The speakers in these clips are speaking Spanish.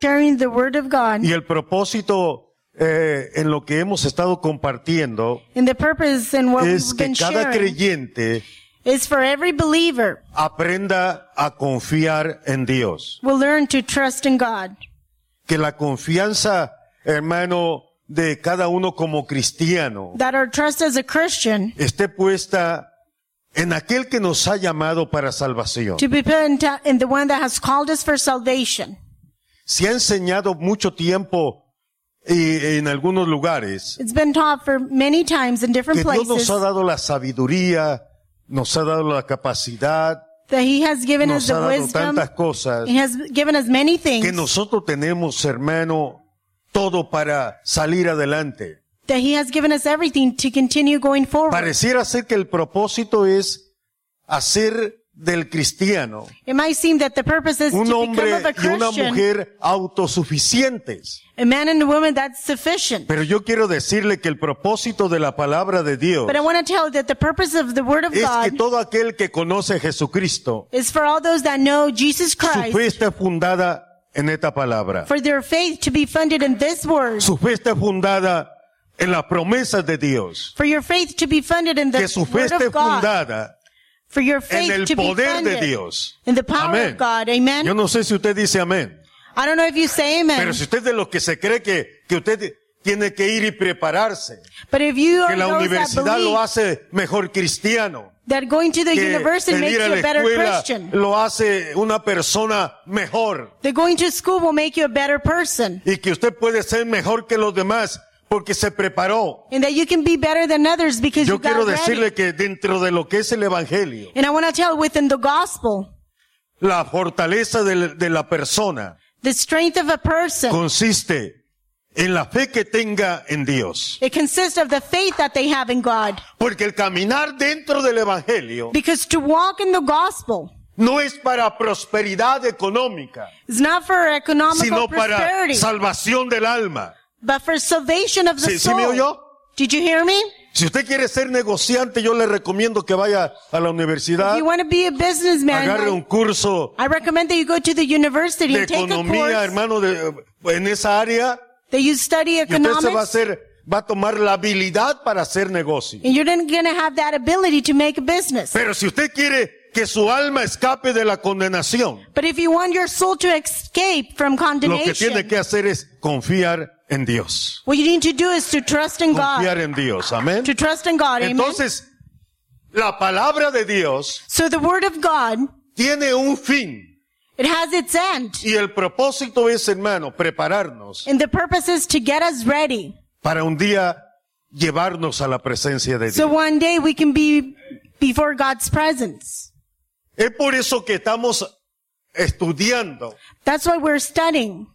sharing the word of God. Y el propósito eh, en lo que hemos estado compartiendo And the purpose in what es we've que been cada sharing creyente is for every believer aprenda a confiar en Dios. will learn to trust in God. Que la confianza, hermano, de cada uno como cristiano That our trust as a Christian esté puesta en aquel que nos ha llamado para salvación. to be put in, in the one that has called us for salvation. Se ha enseñado mucho tiempo y en algunos lugares It's been taught for many times in different que Dios nos places ha dado la sabiduría, nos ha dado la capacidad, that He has given us nos ha the dado wisdom. tantas cosas He has given us many que things nosotros tenemos, hermano, todo para salir adelante. that He has given us everything to continue going forward. Pareciera ser que el propósito es hacer del cristiano It might seem that the purpose is un to hombre a y una mujer autosuficientes. a man and a woman that's sufficient. Pero yo quiero decirle que el propósito de la palabra de Dios But I want to tell you that the purpose of the Word of es que God todo aquel que conoce a Jesucristo, is for all those that know Jesus su Christ, fe está fundada en esta palabra. for their faith to be funded in this Word, Su fe está fundada en las promesas de Dios. for your faith to be funded in the Que su fe Word esté of God, fundada for your en faith el to be poder de funded Dios. in the power Amén. of God. Amen. Yo no sé si usted dice amén. I don't know if you say amen, Pero si usted es de los que se cree que, que usted tiene que ir y prepararse, but if you que are la universidad lo believe hace mejor cristiano, that going to the que university el makes ir a you la a better Christian, lo hace una persona mejor that going to school will make you a better person, y que usted puede ser mejor que los demás porque se preparó. and that you can be better than others because Yo you got quiero ready. decirle que dentro de lo que es el evangelio, And I want to tell within the gospel, la fortaleza de, de la persona the strength of a person, consiste en la fe que tenga en Dios. it consists of the faith that they have in God. Porque el caminar dentro del evangelio Because to walk in the gospel no es para prosperidad económica, is not for economical sino para prosperity, salvación del alma. But for salvation of the ¿Sí, sí me soul. oyó? Did you hear me? Si usted quiere ser negociante, yo le recomiendo que vaya a la If universidad, you want to be a businessman, agarre un I, curso I recommend that you go to the university de and take a economía, course hermano, de, en esa área, that you study y usted se va a economics, hacer, va a tomar la habilidad para hacer negocio. and you're going to have that ability to make a business. Pero si usted quiere que su alma escape de la condenación, But if you want your soul to escape from lo que condemnation, tiene que hacer es confiar en Dios. what you need to do is to trust in God. Confiar en Dios. Amén. To trust in God. Amen. Entonces, la palabra de Dios So the word of God, tiene un fin. it has its end. Y el propósito es, hermano, prepararnos And the purpose is to get us ready. para un día llevarnos a la presencia de So Dios. one day we can be before God's presence. Es por eso que estamos estudiando That's why we're studying.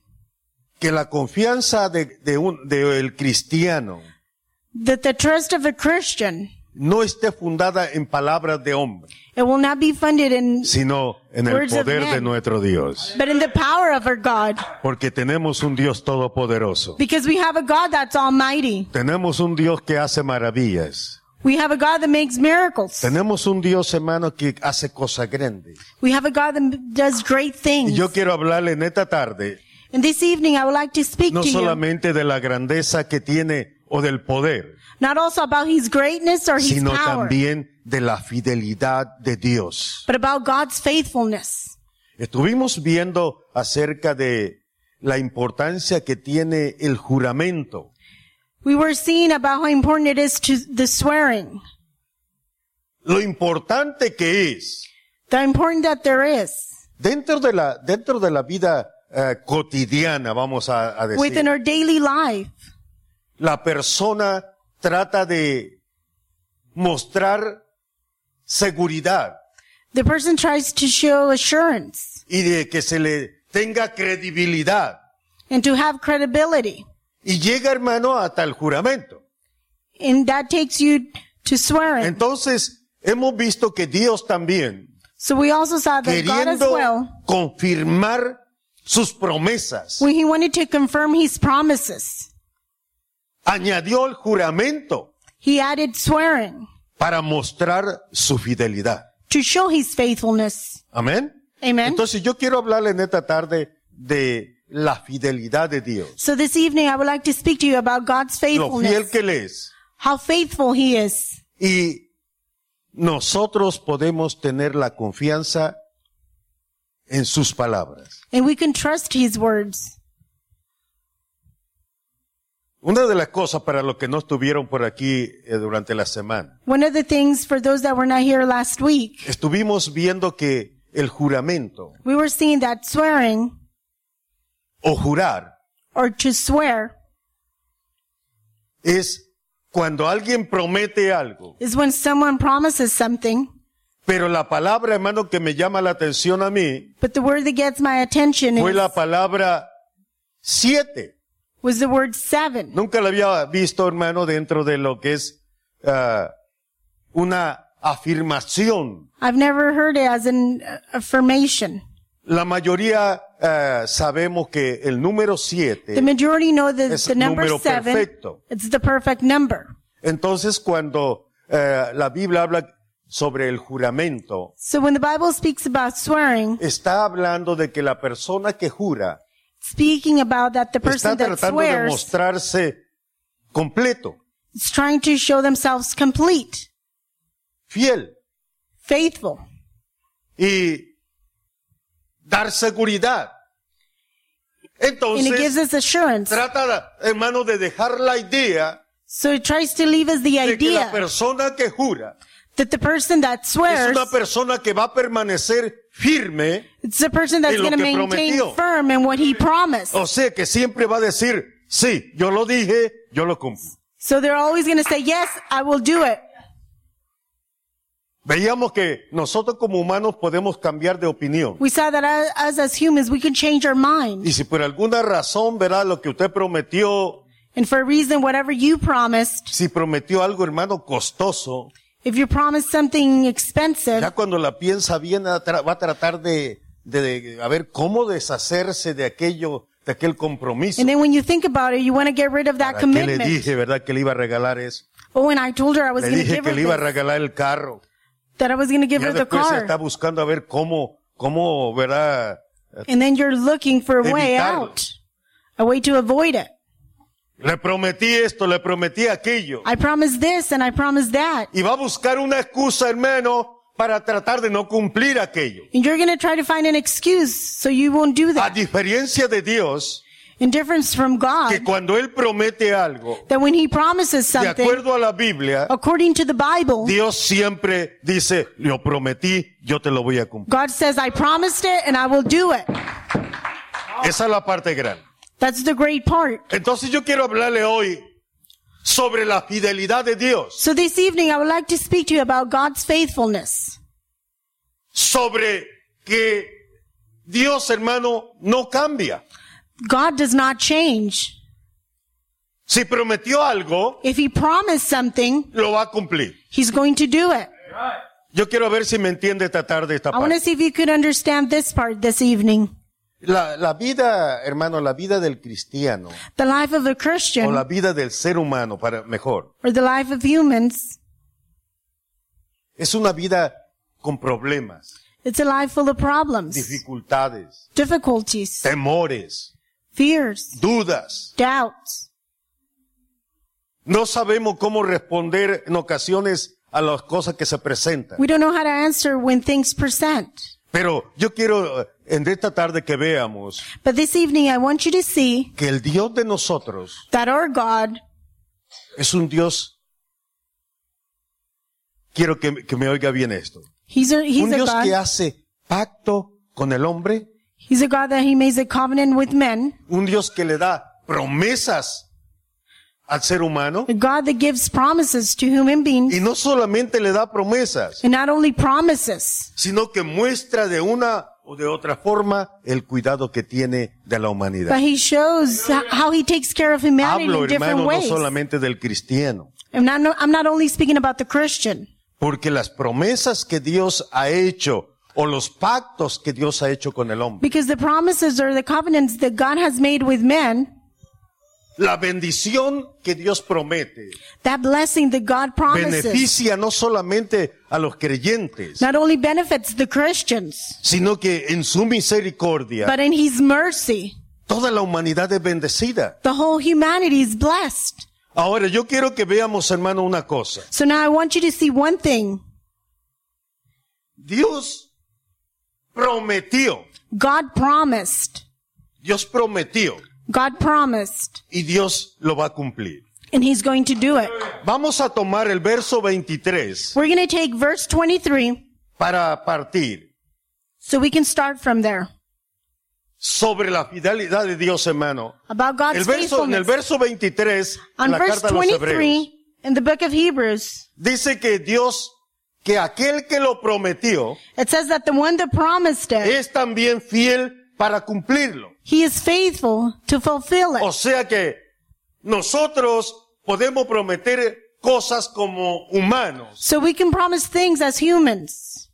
Que la confianza de, de un, del cristiano That the trust of a Christian, no esté fundada en palabras de hombre, it will not be funded in, sino en el Words of poder de men. nuestro Dios. but in the power of our God. Porque tenemos un Dios todopoderoso. Because we have a God that's almighty. Tenemos un Dios que hace maravillas. We have a God that makes miracles. Tenemos un Dios, hermano, que hace cosas grandes. We have a God that does great Y things. yo quiero hablarle en esta tarde And this evening I would like to speak no to you solamente de la grandeza que tiene o del poder, not also about His greatness or His sino power, también de la fidelidad de Dios. but about God's faithfulness. Estuvimos viendo acerca de la importancia que tiene el juramento. We were seeing about how important it is to the swearing, Lo importante que es the important that there is dentro de la, dentro de la vida eh, cotidiana, vamos a, a within decir. our daily life. La persona trata de mostrar seguridad The person tries to show assurance y de que se le tenga credibilidad. and to have credibility. Y llega, hermano, hasta el juramento. And that takes you to swearing. Entonces, hemos visto que Dios también, So we also saw that God as queriendo well, confirmar sus promesas, when he wanted to confirm his promises, añadió el juramento he added swearing para mostrar su fidelidad. to show his faithfulness. Amén. Amen. Entonces yo quiero hablarle en esta tarde de la fidelidad de Dios. So this evening I would like to speak to you about God's Lo fiel faithfulness. que Él es. How faithful He is. Y nosotros podemos tener la confianza en sus palabras. And we can trust His words. Una de las cosas para los que no estuvieron por aquí eh, durante la semana, One of the things for those that were not here last week, estuvimos viendo que el juramento we were seeing that swearing o jurar or to swear es cuando alguien promete algo, is when someone promises something, pero la palabra, hermano, que me llama la atención a mí but the word that gets my attention fue is, la palabra siete. was the word seven. Nunca la había visto, hermano, dentro de lo que es ah, una afirmación. I've never heard it as an uh, affirmation. La mayoría ah, sabemos que el número siete The majority know that Es the number número seven, perfecto. it's the perfect number. Entonces, cuando eh, la Biblia habla sobre el juramento, So when the Bible speaks about swearing, está hablando de que la persona que jura speaking about that the está person that tratando de swears mostrarse completo, is trying to show themselves complete, fiel faithful, y dar seguridad. and it gives Entonces, us assurance. trata, hermano, de dejar la idea So it tries to leave us the de que la idea persona que jura that the person that es swears, una persona que va a permanecer firme, it's the person that's en lo going to que maintain prometió. firm in what he promised. o sea que siempre va a decir, sí, yo lo dije, yo lo cumplo. So they're always going to say, yes, I will do it. Veíamos que nosotros como humanos podemos cambiar de opinión. We saw that as, as humans, we can change our mind. Y si por alguna razón, verá, lo que usted prometió, And for a reason, whatever you promised, si prometió algo, hermano, costoso, if you promised something expensive, ya cuando la piensa bien, va a tratar de, de, de a ver cómo deshacerse de aquello, de aquel compromiso. and then when you think about it, you want to get rid of that ¿Para qué le commitment. dije, verdad, que le iba a regalar eso? Oh, and I told her I was Le dije give que her le iba a regalar el carro. that I was going to give Ya her the después se está car. buscando a ver cómo, cómo, verdad, And then you're looking for a way out, a way to avoid it. Le prometí esto, le prometí aquello. I promised this and I promised that. Y va a buscar una excusa, hermano, para tratar de no cumplir aquello. And you're going to try to find an excuse so you won't do A that. diferencia de Dios, In difference from God, que cuando Él promete algo, that when He promises de something, acuerdo a la Biblia, according to the Bible, Dios siempre dice, lo prometí, yo te lo voy a cumplir. God says, I promised it and I will do it. Esa es la parte grande. That's the great part. Entonces yo quiero hablarle hoy sobre la fidelidad de Dios, So this evening, I would like to speak to you about God's faithfulness. sobre que Dios, hermano, no cambia. God does not change. Si prometió algo, If He promised something, lo va a cumplir. He's going to do it. Yo quiero ver si me entiende esta tarde esta I want to see if you could understand this part this evening. La, la vida, hermano, la vida del cristiano, The life of a o la Christian, vida del ser humano, para mejor, or the life of humans, es una vida con problemas, it's a life full of problems, dificultades, difficulties, temores, fears, dudas. doubts. No sabemos cómo responder en ocasiones a las cosas que se presentan. We don't know how to answer when things present. Pero yo quiero eh, en esta tarde que veamos But this evening, I want you to see que el Dios de nosotros that our God es un Dios. Quiero que, que me oiga bien esto. He's a, he's Un a Dios que God. hace pacto con el hombre. He's a God that he makes a covenant with men. Un Dios que le da promesas al ser humano. God that gives promises to human beings. Y no solamente le da promesas, And not only promises, sino que muestra de una o de otra forma el cuidado que tiene de la humanidad. but he shows how he takes care of humanity Hablo, in different hermano, no ways. solamente del cristiano, I'm not, no- I'm not only speaking about the Christian. porque las promesas que Dios ha hecho o los pactos que Dios ha hecho con el hombre, Because the promises or the covenants that God has made with men, la bendición que Dios promete, that blessing that God promises, beneficia no solamente a los creyentes, not only benefits the Christians, sino que en su misericordia but in his mercy, Toda la humanidad es bendecida. The whole humanity is blessed. Ahora, yo quiero que veamos, hermano, una cosa. So now I want you to see one thing. Dios prometió, God promised. Dios prometió God promised. y Dios lo va a cumplir. And he's going to do it. Vamos a tomar el verso 23 We're going to take verse 23 para partir so we can start from there. sobre la fidelidad de Dios, hermano. About God's El verso, en el verso 23, en On la verse carta a los hebreos, 23 in the book of Hebrews, dice que Dios, que aquel que lo prometió, it says that the one that promised it, es también fiel para cumplirlo. he is faithful to fulfill O it. sea que nosotros podemos prometer cosas como humanos, So we can promise things as humans.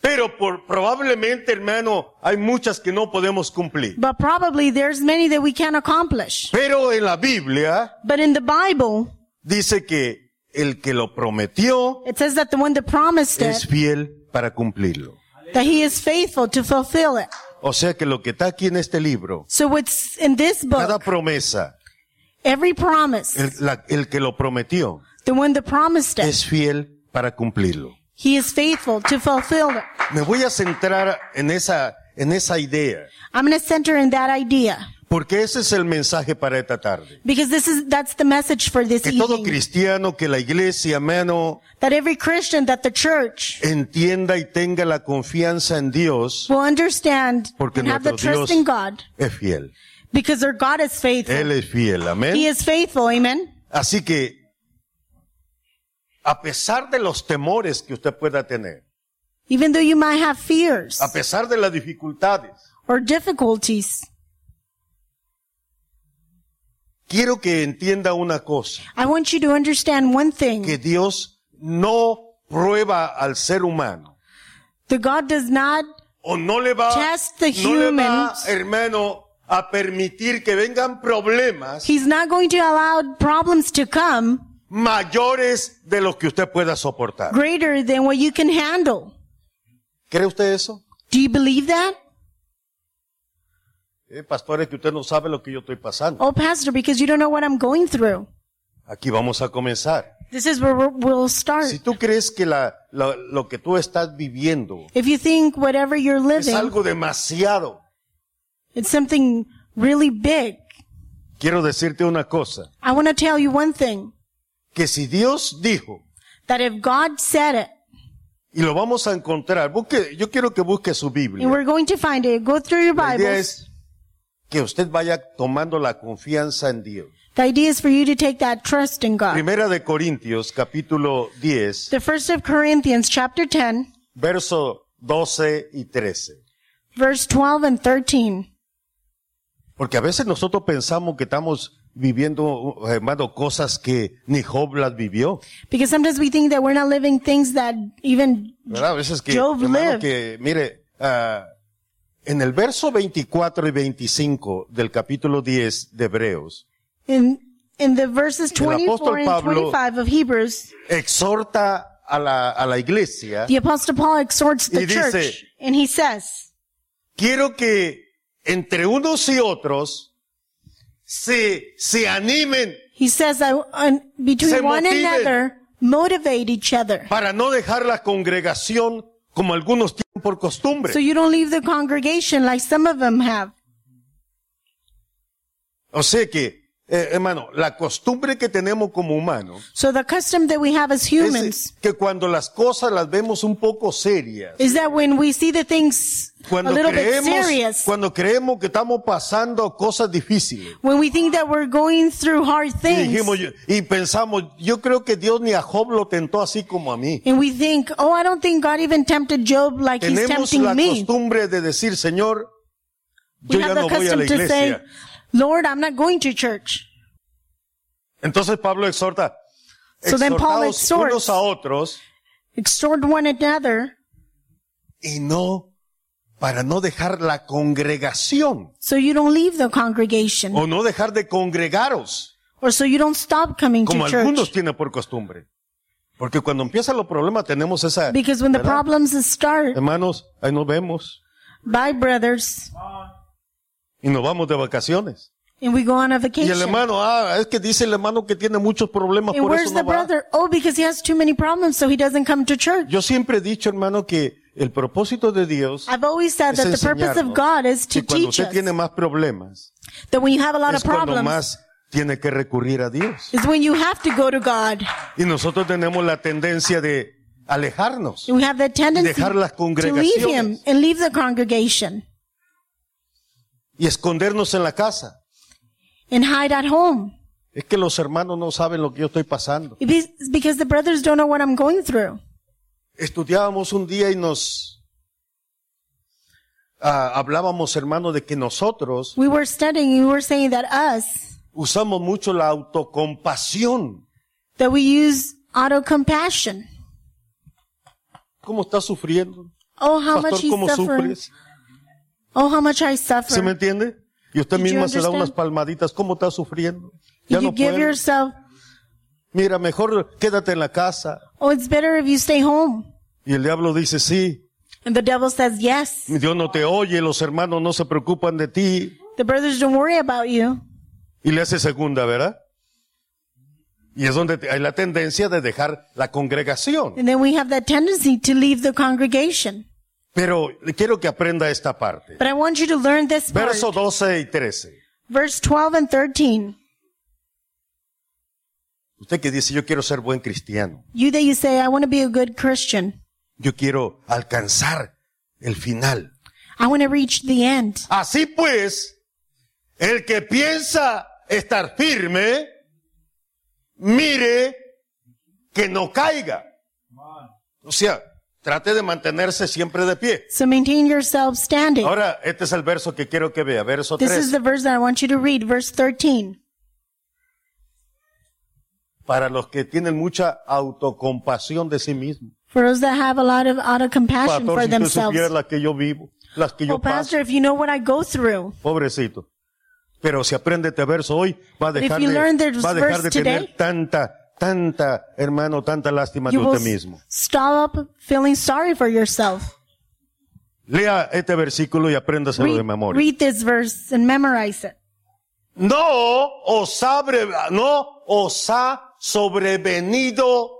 pero por, probablemente, hermano, hay muchas que no podemos cumplir. But probably there's many that we can't accomplish. Pero en la Biblia But in the Bible, dice que el que lo prometió it says that the one that promised es it, fiel para cumplirlo. that he is faithful to fulfill it. O sea que lo que está aquí en este libro, So what's in this cada book, promesa, every promise, el, la- el que lo prometió the one that promised it, es fiel para cumplirlo. he is faithful to fulfill it. Me voy a centrar en esa, en esa idea, I'm going to center in that idea porque ese es el mensaje para esta tarde. because this is, that's the message for this Que todo evening. cristiano, que la iglesia, hermano, That every Christian, that the church entienda y tenga la confianza en Dios, will understand Porque and have the trust Dios- in God es fiel. because their God is faithful. Él es fiel, He amén. is faithful. Amen. Así que, a pesar de los temores que usted pueda tener, Even though you might have fears a pesar de las dificultades, or difficulties, quiero que entienda una cosa, I want you to understand one thing. que Dios no prueba al ser humano that God does not o no le va, Test the no le va, hermano, a permitir que vengan problemas He's not going to allow problems to come mayores de los que usted pueda soportar. greater than what you can handle. ¿Cree usted eso? Do you believe that? Eh, pastores, que usted no sabe lo que yo estoy pasando. Oh, Pastor, because you don't know what I'm going through. Aquí vamos a comenzar. This is where we'll start. Si tú crees que la, la- lo que tú estás viviendo If you think whatever you're es living, algo demasiado, it's something really big, quiero decirte una cosa, I want to tell you one thing. que si Dios dijo, That if God said it, y lo vamos a encontrar, busque, yo quiero que busque su and Biblia. we're going to find it, go through your Bibles. Que usted vaya tomando la confianza en Dios. The idea is for you to take that trust in God. Primera de Corintios, capítulo 10, The first of Corinthians, chapter 10, verso 12 y 13. verse 12 and 13. Porque a veces nosotros pensamos que estamos viviendo, hermano, cosas que ni Job las vivió. Because sometimes we think that we're not living things that even ¿Verdad? A veces que, Job hermano, lived. que mire, ah, en el verso 24 y 25 del capítulo 10 de Hebreos, in in the verses El apóstol 24 and Pablo- 25 of Hebrews, exhorta a la, a la iglesia, the apostle Paul exhorts the Y dice- church and he says, quiero que entre unos y otros se, se animen he says that uh, between one another, motivate each other. para no dejar la congregación como algunos tienen por costumbre. So you don't leave the congregation like some of them have. O sea que, eh, hermano, la costumbre que tenemos como humanos So the custom that we have as humans es que cuando las cosas las vemos un poco serias, is that when we see the things a cuando little bit creemos, serious, cuando creemos que estamos pasando cosas difíciles, when we think that we're going through hard y things, dijimos, yo- y pensamos, yo creo que Dios ni a Job lo tentó así como a mí. and we think, oh, I don't think God even tempted Job like he's Tenemos tempting la me. costumbre de decir, Señor, We yo ya have the no voy a la to say, iglesia. Lord, I'm not going to church. Entonces Pablo exhorta, So then Paul exhorts. unos a otros Exhort one another y no para no dejar la congregación so you don't leave the congregation o no dejar de congregaros or so you don't stop coming como to algunos church. tienen por costumbre. Porque cuando empiezan los problemas tenemos esa, Because when the problems start, hermanos, ahí nos vemos. bye brothers. Y nos vamos de vacaciones. and we go on a Y el vacation. hermano, ah, es que dice el hermano que tiene muchos problemas, And por where's eso the no va. brother? Oh, because he has too many problems, so he doesn't come to church. Yo siempre he dicho, hermano, que el propósito de Dios I've always said es that the purpose of enseñarnos God is to que cuando teach usted us tiene más problemas, that when you have a lot es of cuando problems, más tiene que recurrir a Dios. is when you have to go to God. Y nosotros tenemos la tendencia de alejarnos. We have the tendency dejar las to leave Him congregaciones. and leave the congregation y escondernos en la casa. and hide at home. Es que los hermanos no saben lo que yo estoy pasando. Because the brothers don't know what I'm going through. Estudiábamos un día y nos ah, hablábamos, hermano, de que nosotros We were studying, and we were saying that us, usamos mucho la autocompasión. that we use. ¿Cómo estás sufriendo? Oh, how much Pastor, he's ¿cómo suffering. sufres? Oh, how much I suffer. ¿Se me entiende? Y usted Did you misma se da unas palmaditas. ¿Cómo estás sufriendo? Ya you no give puedo. yourself, Mira, mejor quédate en la casa. oh, it's better if you stay home. Y el diablo dice, sí, And the devil says, yes. Dios no te oye, los hermanos no se preocupan de ti. The brothers don't worry about you. Y le hace segunda, ¿verdad? Y es donde hay la tendencia de dejar la congregación. And then we have that tendency to leave the congregation. Pero quiero que aprenda esta parte. But I want you to learn this part. Verso 12 y 13. Verse 12 and 13. Usted que dice, yo quiero ser buen cristiano. You that you say, I want to be a good Christian. Yo quiero alcanzar el final. I want to reach the end. Así pues, el que piensa estar firme, mire que no caiga. O sea, trate de mantenerse siempre de pie. So maintain yourself standing. Ahora, este es el verso que quiero que vea, verso This is 3. the verse that I want you to read, verse 13. Para los que tienen mucha autocompasión de sí mismos. For those that have a lot of auto compassion Pastor, for si themselves. supiera las que yo vivo, las que yo Oh, Pastor, paso, if you know what I go through. pobrecito. Pero si aprende este verso hoy, va a dejar de, va a dejar de tener today, tanta, tanta, hermano, tanta lástima de usted mismo. stop feeling sorry for yourself. Lea este versículo y apréndaselo de Read, memoria. read this verse and memorize it. No os ha, bre- no os ha sobrevenido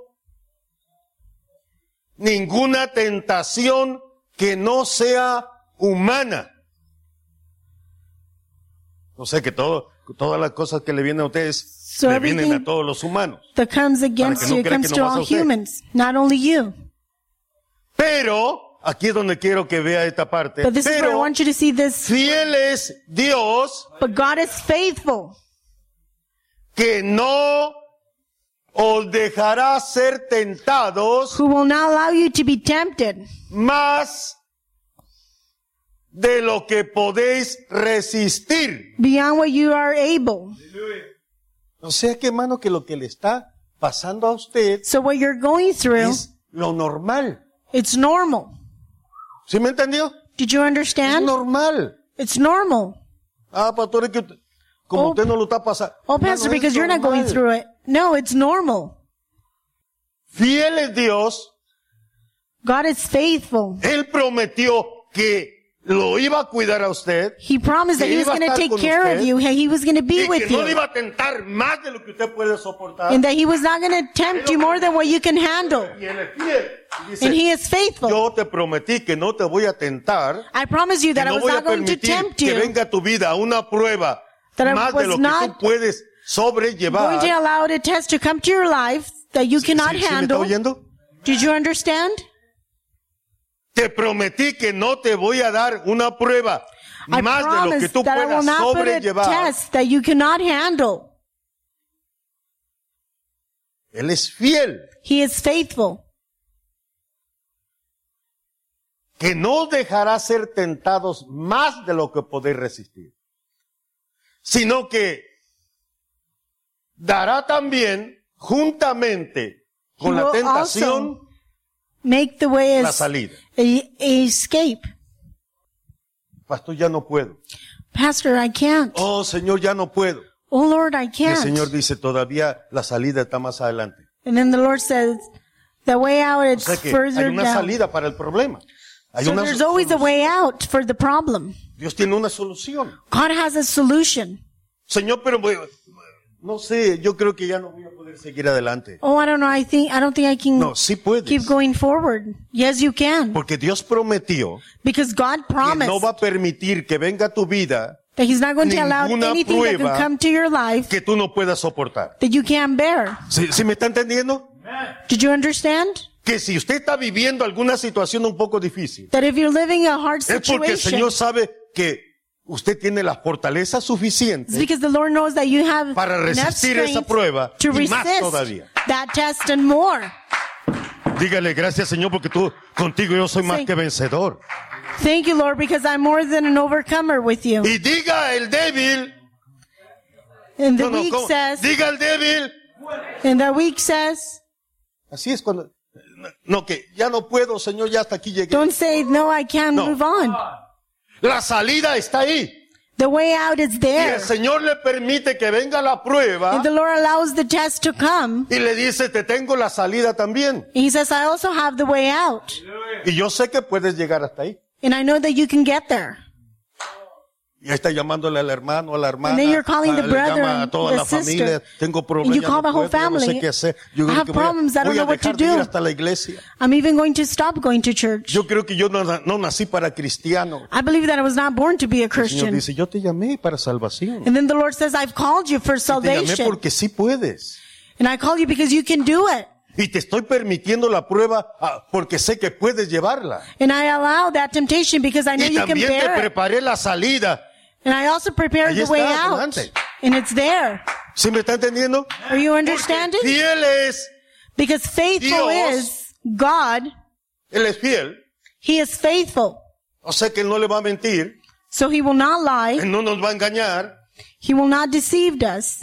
ninguna tentación que no sea humana. No sé que todo, todas las cosas que le vienen a ustedes So le vienen everything- a todos los humanos. That comes against no you, comes to all humans, not only you. Pero, aquí es donde quiero que vea esta parte. But this is where I Pero, want you to see this. fiel es Dios But God is faithful, que no os dejará ser tentados who will not allow you to be tempted más de lo que podéis resistir. beyond what you are able. O sea que, hermano, que lo que le está pasando a usted So what you're going through, es lo normal. it's normal. ¿Sí me entendió? Did you Es understand? normal. It's normal. Ah, pastor, es que usted- como Oh, usted no lo está pasando. Oh, Hermano, Pastor, es because you're not going normal. through it. No, it's normal. Fiel es Dios. God is faithful. Él prometió que lo iba a cuidar a usted. He promised that He was going to take care of you. He was going to be with no you. iba a más de lo que usted puede. And that He was not going to tempt you more than what you can handle. y él es fiel. Dice, And He is faithful. yo te prometí que no te voy a tentar. I promise you que that I was not going to tempt que you. venga tu vida a una prueba That I más de was lo que not tú puedes sobrellevar. Going to allow a test to come to your life that you cannot ¿Sí- sí handle. oyendo? Did you understand? Te prometí que no te voy a dar una prueba I más de lo que tú puedas sobrellevar. that you cannot handle. Él es fiel. He is faithful. que no dejará ser tentados más de lo que podéis resistir, sino que dará también juntamente con la tentación Make the way la salida. a escape. Pastor, ya no puedo. Pastor, I can't. Oh, Señor, ya no puedo. Oh Lord, I Y el can't. Señor dice, todavía la salida está más adelante. And then the Lord says, the way out O it's sea que hay further una down. salida para el problema. Hay So una there's always a way out for the problem. Dios tiene una solución. God has a solution. Señor, pero no sé, yo creo que ya no voy a poder seguir adelante. Oh, I don't know. I think, I don't think I can No, sí puedes. keep going forward. Yes, you can. Porque Dios prometió Because God que promised no va a permitir que venga tu vida that He's not going to allow anything that can come to your life que tú no puedas soportar. that you can't bear. ¿Sí, sí me está entendiendo? Did you understand? Que si usted está viviendo alguna situación un poco difícil, That if you're living a hard es porque el situation, Señor sabe que usted tiene la fortaleza it's suficiente because the Lord knows that you have Para resistir esa prueba y más todavía. that test and more. Dígale, gracias Señor, porque tú, contigo yo soy más que vencedor. Thank you, Lord, because I'm more than an overcomer with you. Y diga el débil, And the no, no, weak ¿cómo? says, diga el débil, and the weak says, así es cuando, no, que ya no puedo, Señor, ya hasta aquí llegué. don't say, no, I can't No. move on. La salida está ahí. The way out is Y there. el Señor le permite que venga la prueba And the Lord allows the test to come. y le dice, te tengo la salida también. He says, I also have the way out. Y yo sé que puedes llegar hasta ahí. And I know that you can get there. Y ahí está llamándole al hermano, a la hermana, And then you're calling the brother a toda la familia, tengo problemas, you call the whole ya no sé family. qué hacer. Yo I have que voy problems, I don't know what to do. hasta la iglesia. I'm even going to stop going to church. Yo creo que yo no, no nací para cristiano. I believe that I was not born to be a El Señor Christian. dice, yo te llamé para salvación. And then the Lord says, I've called you for Te llamé salvation. porque sí puedes. And I call you because you can do it. Y te estoy permitiendo la prueba ah, porque sé que puedes llevarla. And I allow that temptation because I know Y you can también te bear it. preparé la salida. And I also prepared the está, way out. And it's there. ¿Sí me está entendiendo? Are you understanding? Fiel es, Because faithful Dios. is God. Él es fiel. He is faithful. O sea que no le va a mentir. So he will not lie. Él no nos va a engañar. He will not deceive us.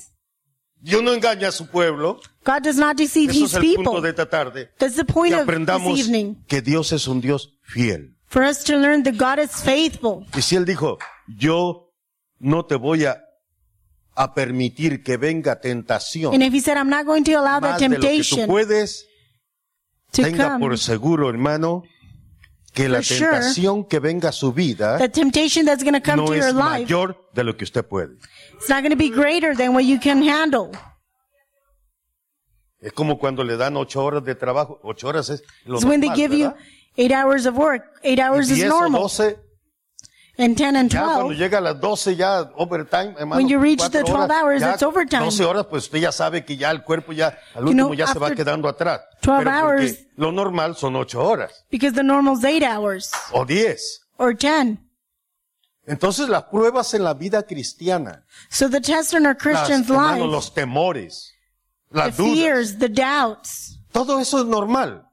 Dios no engaña a su pueblo. God does not deceive Eso his es el punto people. de esta tarde. That's the point Que of this aprendamos evening. que Dios es un Dios fiel. For us to learn that God is faithful. Y si Él dijo, yo no te voy a, permitir que venga tentación. And if he said, I'm not going to allow temptation. Puedes, tenga por seguro, hermano, que la tentación que venga a su vida no es mayor de lo que usted puede. It's not going to be greater than what you can handle. Es como cuando le dan ocho horas de trabajo, ocho horas es lo normal, when they give you eight hours of work, eight hours is normal. 12 And 10 and ya cuando 12, llega a las 12 ya overtime, hermano. When you reach the 12 hours, ya it's overtime. 12 horas, pues usted ya sabe que ya el cuerpo ya, al You último know, ya se va quedando atrás. 12 Pero hours- lo normal son ocho horas because the normal's eight hours o 10. or 10. Entonces las pruebas en la vida cristiana, So the test in our las, Christian's hermano, life, los temores, the las dudas, fears, the doubts, todo eso es normal.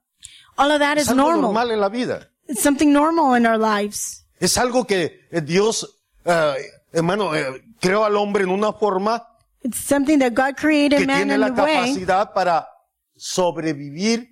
all of that Es is algo normal. normal en la vida. It's something normal in our lives. Es algo que eh, Dios, eh, hermano, eh, creó al hombre en una forma It's something that God created que man tiene in la way capacidad para sobrevivir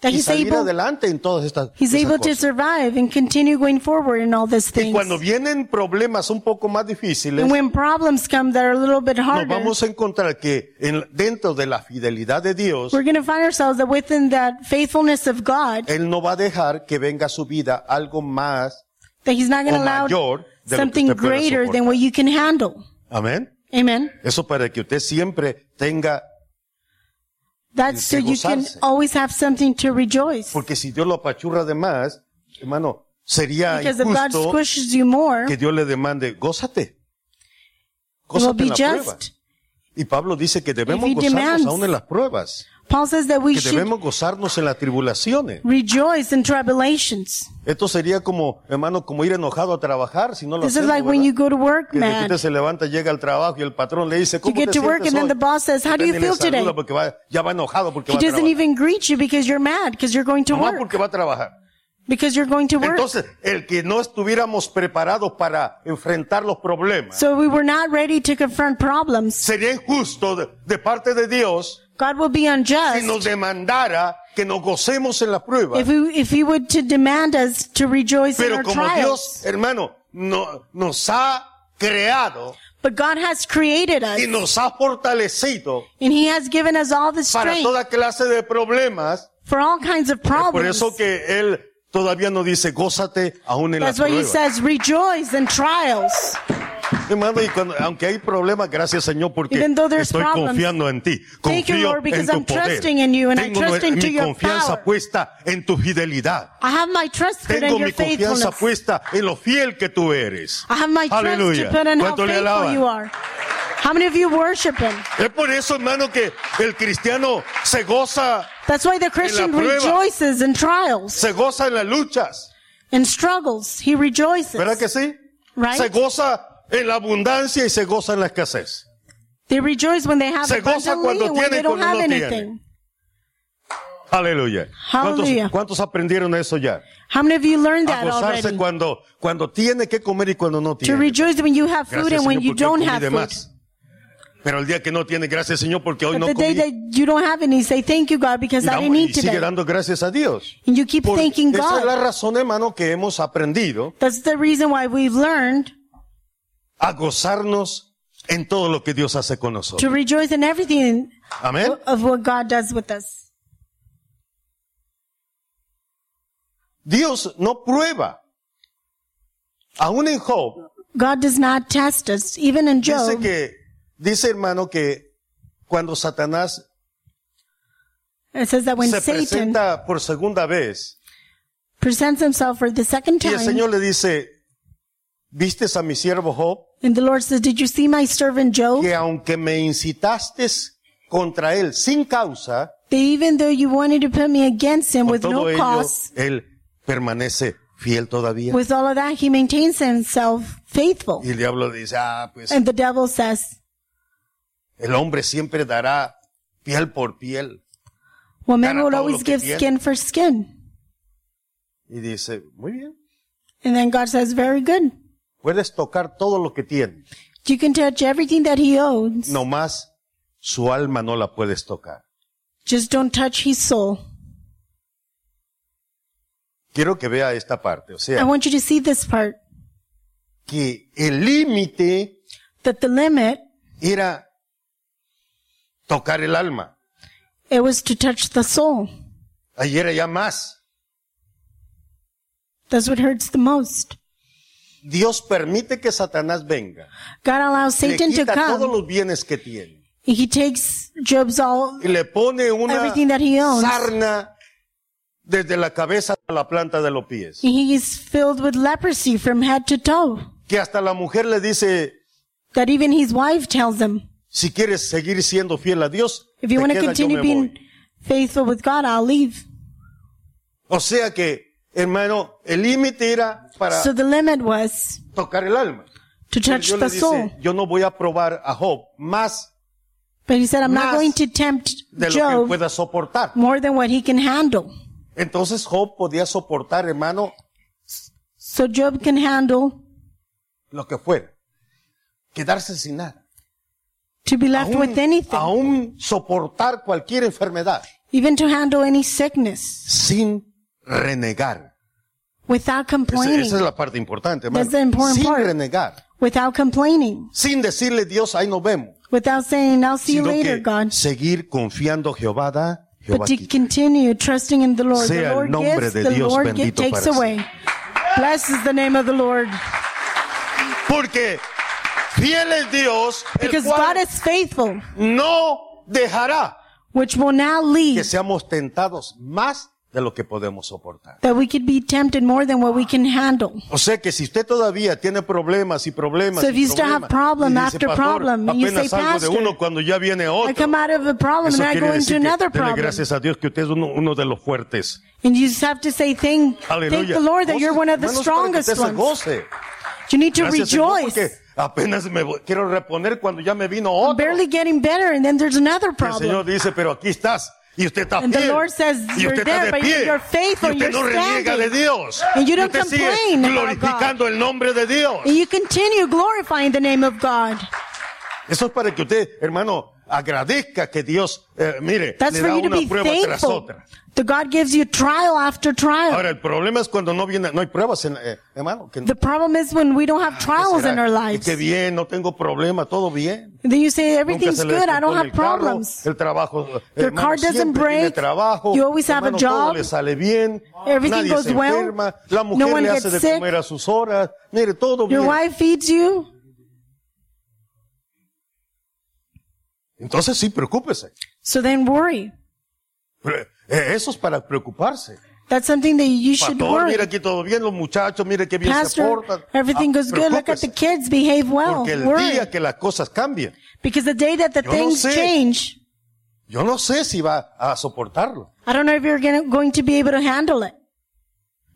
that y he's salir able, adelante en todas estas, he's esas able to cosas. survive and continue going forward in all these Y things. cuando vienen problemas un poco más difíciles, And when problems come that are a little bit nos harder, vamos a encontrar que en- dentro de la fidelidad de Dios, we're going to find ourselves that within that faithfulness of God, Él no va a dejar que venga a su vida algo más. That he's not going to allow mayor de something greater than what you can handle. Amén. Amen. Eso para que usted siempre tenga, That's so you can always have something to rejoice. porque si Dios lo apachurra de más, hermano, sería Because if God injusto you more, que Dios le demande, gózate. Gózate be en la prueba. just. Y Pablo dice que debemos gozarnos aún en las pruebas, Paul says that we que should debemos gozarnos en las tribulaciones. rejoice in tribulations. Esto sería como, hermano, como ir enojado a trabajar si no lo This is hacemos, like when you go to work, Que man. se levanta, llega al trabajo y el patrón le dice, You ¿cómo get te to work and then hoy? the boss says, how do you feel today? porque va- ya va enojado porque He va a doesn't even greet you because you're mad because you're going to Nomás work. porque va a trabajar. Because you're going to work. Entonces, el que no estuviéramos preparados para enfrentar los problemas, So we were not ready to confront problems. sería injusto de, de parte de Dios God will be si unjust nos demandara que nos gocemos en la prueba. if we, if he would to demand us to rejoice in Pero our como Dios, trials. hermano, no- nos ha creado But God has created us y nos ha fortalecido and he has given us all the para strength toda clase de problemas, for all kinds of es por problems. eso que Él todavía no dice gózate aún en la That's why he says rejoice in trials. Hermano, y cuando, aunque hay problemas, gracias Señor porque Even though there's estoy problems, confiando en ti. thank you, Confío Lord, because en tu I'm poder. trusting in you Tengo mi your confianza power. puesta en tu fidelidad. I have my trust put in Tengo your mi confianza puesta en lo fiel que tú eres. I have my trust Aleluya. ¿Cuánto le alaban? you are. How many of you worship him? Es por eso, hermano, que el cristiano se goza, That's why the Christian rejoices in trials, se goza en las luchas. in struggles. He rejoices. ¿Verdad que sí? Right? Se goza en la abundancia y se goza en la escasez. They rejoice when they have Se goza cuando and when tiene they y don't cuando have no anything. Aleluya. ¿Cuántos, cuántos aprendieron eso ya? How many of you learned A that gozarse already? cuando, cuando tiene que comer y cuando no To tiene. rejoice when you have food Gracias, and when Señor, you don't comí have food. más. Pero el día que no tiene, gracias Señor, porque hoy But no the day comí. that you don't have any, say thank you God because Y, I didn't y eat sigue today. dando gracias a Dios. And you keep Porque thanking esa es la God. razón, hermano, que hemos aprendido That's the reason why we've learned a gozarnos en todo lo que Dios hace con to nosotros. rejoice in everything Amén. of what God does with us. Dios no prueba. Aún en Job, God does not test us. Even in dice Job, que, dice hermano que cuando Satanás it says that when se Satan presenta por segunda vez presents himself for the second y el time, Señor le dice, ¿vistes a mi siervo Job? and the Lord says, did you see my servant Job? Que aunque me incitaste contra él sin causa, That even though you wanted to put me against him with no ello, cause, él permanece fiel todavía. with all of that, he maintains himself faithful. Y el diablo dice, ah, pues And the devil says, el hombre siempre dará piel por piel. well, man will always give tiene. skin for skin. Y dice, muy bien, And then God says, very good. Puedes tocar todo lo que tiene, You can touch everything that he owns. nomás su alma no la puedes tocar. Just don't touch his soul. Quiero que vea esta parte, o I sea, want you to see this part. que el límite That the limit, era tocar el alma. it was to touch the soul. Ahí era ya más. That's what hurts the most. Dios permite que Satanás venga. God allows Le Satan to quita todos come. los bienes que tiene. He takes Job's all, Y le pone una Everything that he owns. sarna desde la cabeza a la planta de los pies. he is filled with leprosy from head to toe. Que hasta la mujer le dice, That even his wife tells him, si quieres seguir siendo fiel a Dios, if you te want to continue being voy. faithful with God, I'll leave. O sea que, hermano, el límite era para So the limit was tocar el alma. to touch le the soul. dice, yo no voy a probar a Job más But he said, I'm not Más going to tempt de lo que él Job pueda soportar. more than what he can handle. Entonces Job podía soportar, hermano, So Job can handle lo que fuera. Quedarse sin nada. to be left with anything, aún soportar cualquier enfermedad even to handle any sickness sin renegar. without Esa, complaining, esa es la parte importante, hermano. That's the important Sin part. renegar. without complaining, Sin decirle Dios, ahí nos vemos. without saying, I'll see you Sino later, que God. seguir confiando Jehová da, Jehová But to quita. continue trusting in the Lord. Sea the el Lord nombre gives, de the Dios Lord bendito takes para away. Blessed is the name of the Lord. Porque fiel es Dios, el Because cual God is faithful, no dejará which will now que lead seamos tentados más de lo que podemos soportar. that we could be tempted more than what we can handle. O sea que si usted todavía tiene problemas y problemas So if you still have problem after "Pastor, problem, and you say, salgo de "Pastor, uno cuando ya viene otro. I come out of a problem Eso and I go into another problem. gracias a Dios que usted es uno, uno de los fuertes. And you just have to say, thank, thank the Lord that you're one of the strongest ones. goce. You need to Gracias, rejoice. apenas me voy- quiero reponer cuando ya me vino I'm otro. barely getting better and then there's another Y el Señor problem. dice, pero aquí estás. Y usted está And the. Lord says, y "You're usted there, está de but pie. you're faithful, y usted you're no reniega de standing. Dios. And you y don't usted sigue complain about glorificando el nombre de Dios. And you continue glorifying the name of God. Eso es para que usted, hermano, agradezca que Dios, eh, mire, That's le for da you to una be prueba tras otra. That God gives you trial after trial. Ahora, el problema es cuando no viene, no hay pruebas, en, eh, hermano. Que, The problem is when we don't have ¿qué trials in our Y lives. que bien, no tengo problema, todo bien. Then you say Nunca everything's se le good. I don't descompone have el carro, problems. el trabajo, Your hermano, car doesn't siempre tiene break. trabajo, You always have a hermano, todo job. le sale bien, Everything nadie goes se well. enferma, la No mujer one le hace gets de sick. comer a sus horas, mire, todo Your bien. wife feeds you. Entonces sí, preocúpese. So then worry. Pero, eh, Eso es para preocuparse. That's something that you should Pastor, worry. mira aquí todo bien, los muchachos, mire qué bien se Pastor, portan. everything Ah, goes good. Look at the kids behave well. Porque el Worry. día que las cosas cambien, Because the day that the Yo no things sé. change, yo no sé si va a soportarlo. I don't know if you're gonna, going to be able to handle it.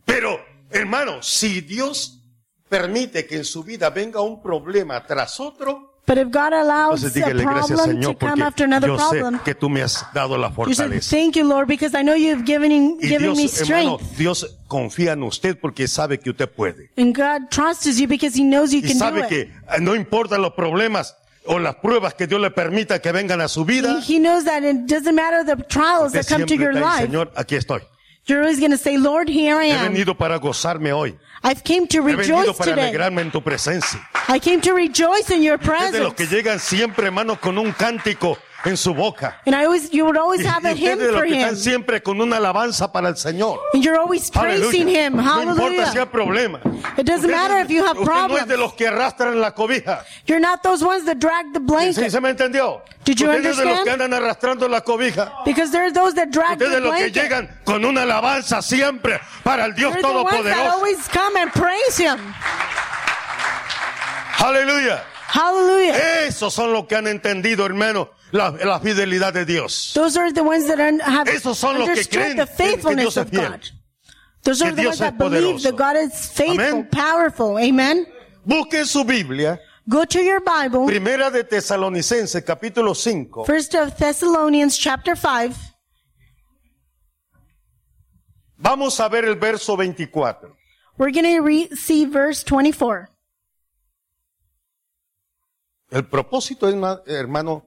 Pero, hermano, si Dios permite que en su vida venga un problema tras otro, But if God allows entonces a dígale gracias problem to come porque after another yo problem, que tú me has dado la you said, fortaleza. thank you, Lord, because I know you've given, Y given me Dios, hermano, strength. Dios confía en usted porque sabe que usted puede. And God trusts you because he knows you Y can do sabe it. que eh, no importan los problemas o las pruebas que Dios le permita que vengan a su vida. He, he knows that it doesn't matter the trials Usted that come to siempre your está ahí, life. Señor, aquí estoy. You're always going to say, Lord, here I He am. venido para gozarme hoy. I've came to He venido rejoice para today. alegrarme en tu presencia. I came to rejoice in your Es de los que presence. llegan siempre, con un cántico en su boca. And I always, you would always Y, have a hymn for him. están siempre con una alabanza para el Señor. And you're always praising Aleluya. him. No importa si hay Hallelujah. problema. It doesn't Usted matter if you have usted no es problems. de los que arrastran la cobija. You're not those ones that drag the ¿Sí blanket. se me entendió? Did you Usted es de los understand? que andan arrastrando la cobija. Because there are those that drag Usted es de the los que llegan con una alabanza siempre para el Dios You're the ones that Todopoderoso. always come and praise him. Aleluya. Hallelujah. Esos son los que han entendido, hermano, la, la fidelidad de Dios. Those are the ones that have Esos son los que creen the que- que faithfulness Dios es of fiel. God. Those are the Dios ones es that believe that God is faithful, Amén. powerful. Amen. Busque su Biblia, Go to your Bible. Primera de Tesalonicenses, capítulo 5. First of Thessalonians chapter 5. Vamos a ver el verso 24. We're going to re- see verse 24. El propósito es, ma- hermano,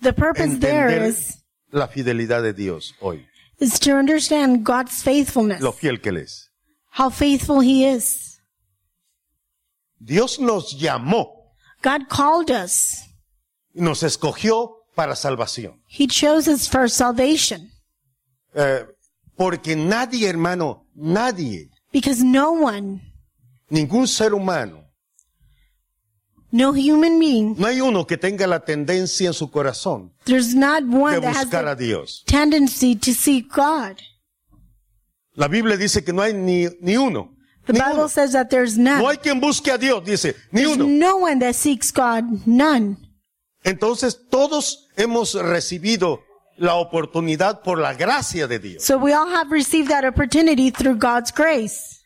The purpose there is, la fidelidad de Dios hoy, is to understand God's faithfulness, lo fiel que Él es. how faithful He is. Dios nos llamó God called us. nos escogió para salvación. He chose us for salvation Eh, porque nadie, hermano, nadie, because no one, ningún ser humano, no human being, no hay uno que tenga la tendencia en su corazón there's not de one that has buscar a the Dios. tendency to seek God. La Biblia dice que no hay ni, ni uno. The ni Bible uno. says that there's none. No hay quien busque a Dios, dice, ni There's uno. no one that seeks God. None. Entonces todos hemos recibido la oportunidad por la gracia de Dios. So we all have received that opportunity through God's grace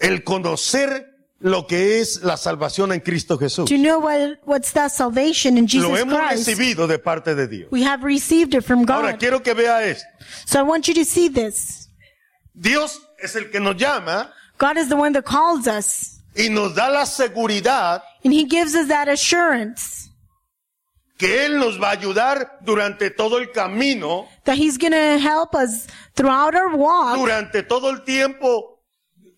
El conocer lo que es la salvación en Cristo Jesús. to know what, what's that salvation in Lo Jesus hemos Christ. recibido de parte de Dios. We have received it from Ahora God. quiero que vea esto. So I want you to see this. Dios es el que nos llama God is the one that calls us y nos da la seguridad and He gives us that assurance que Él nos va a ayudar durante todo el camino, that He's going to help us throughout our walk, durante todo el tiempo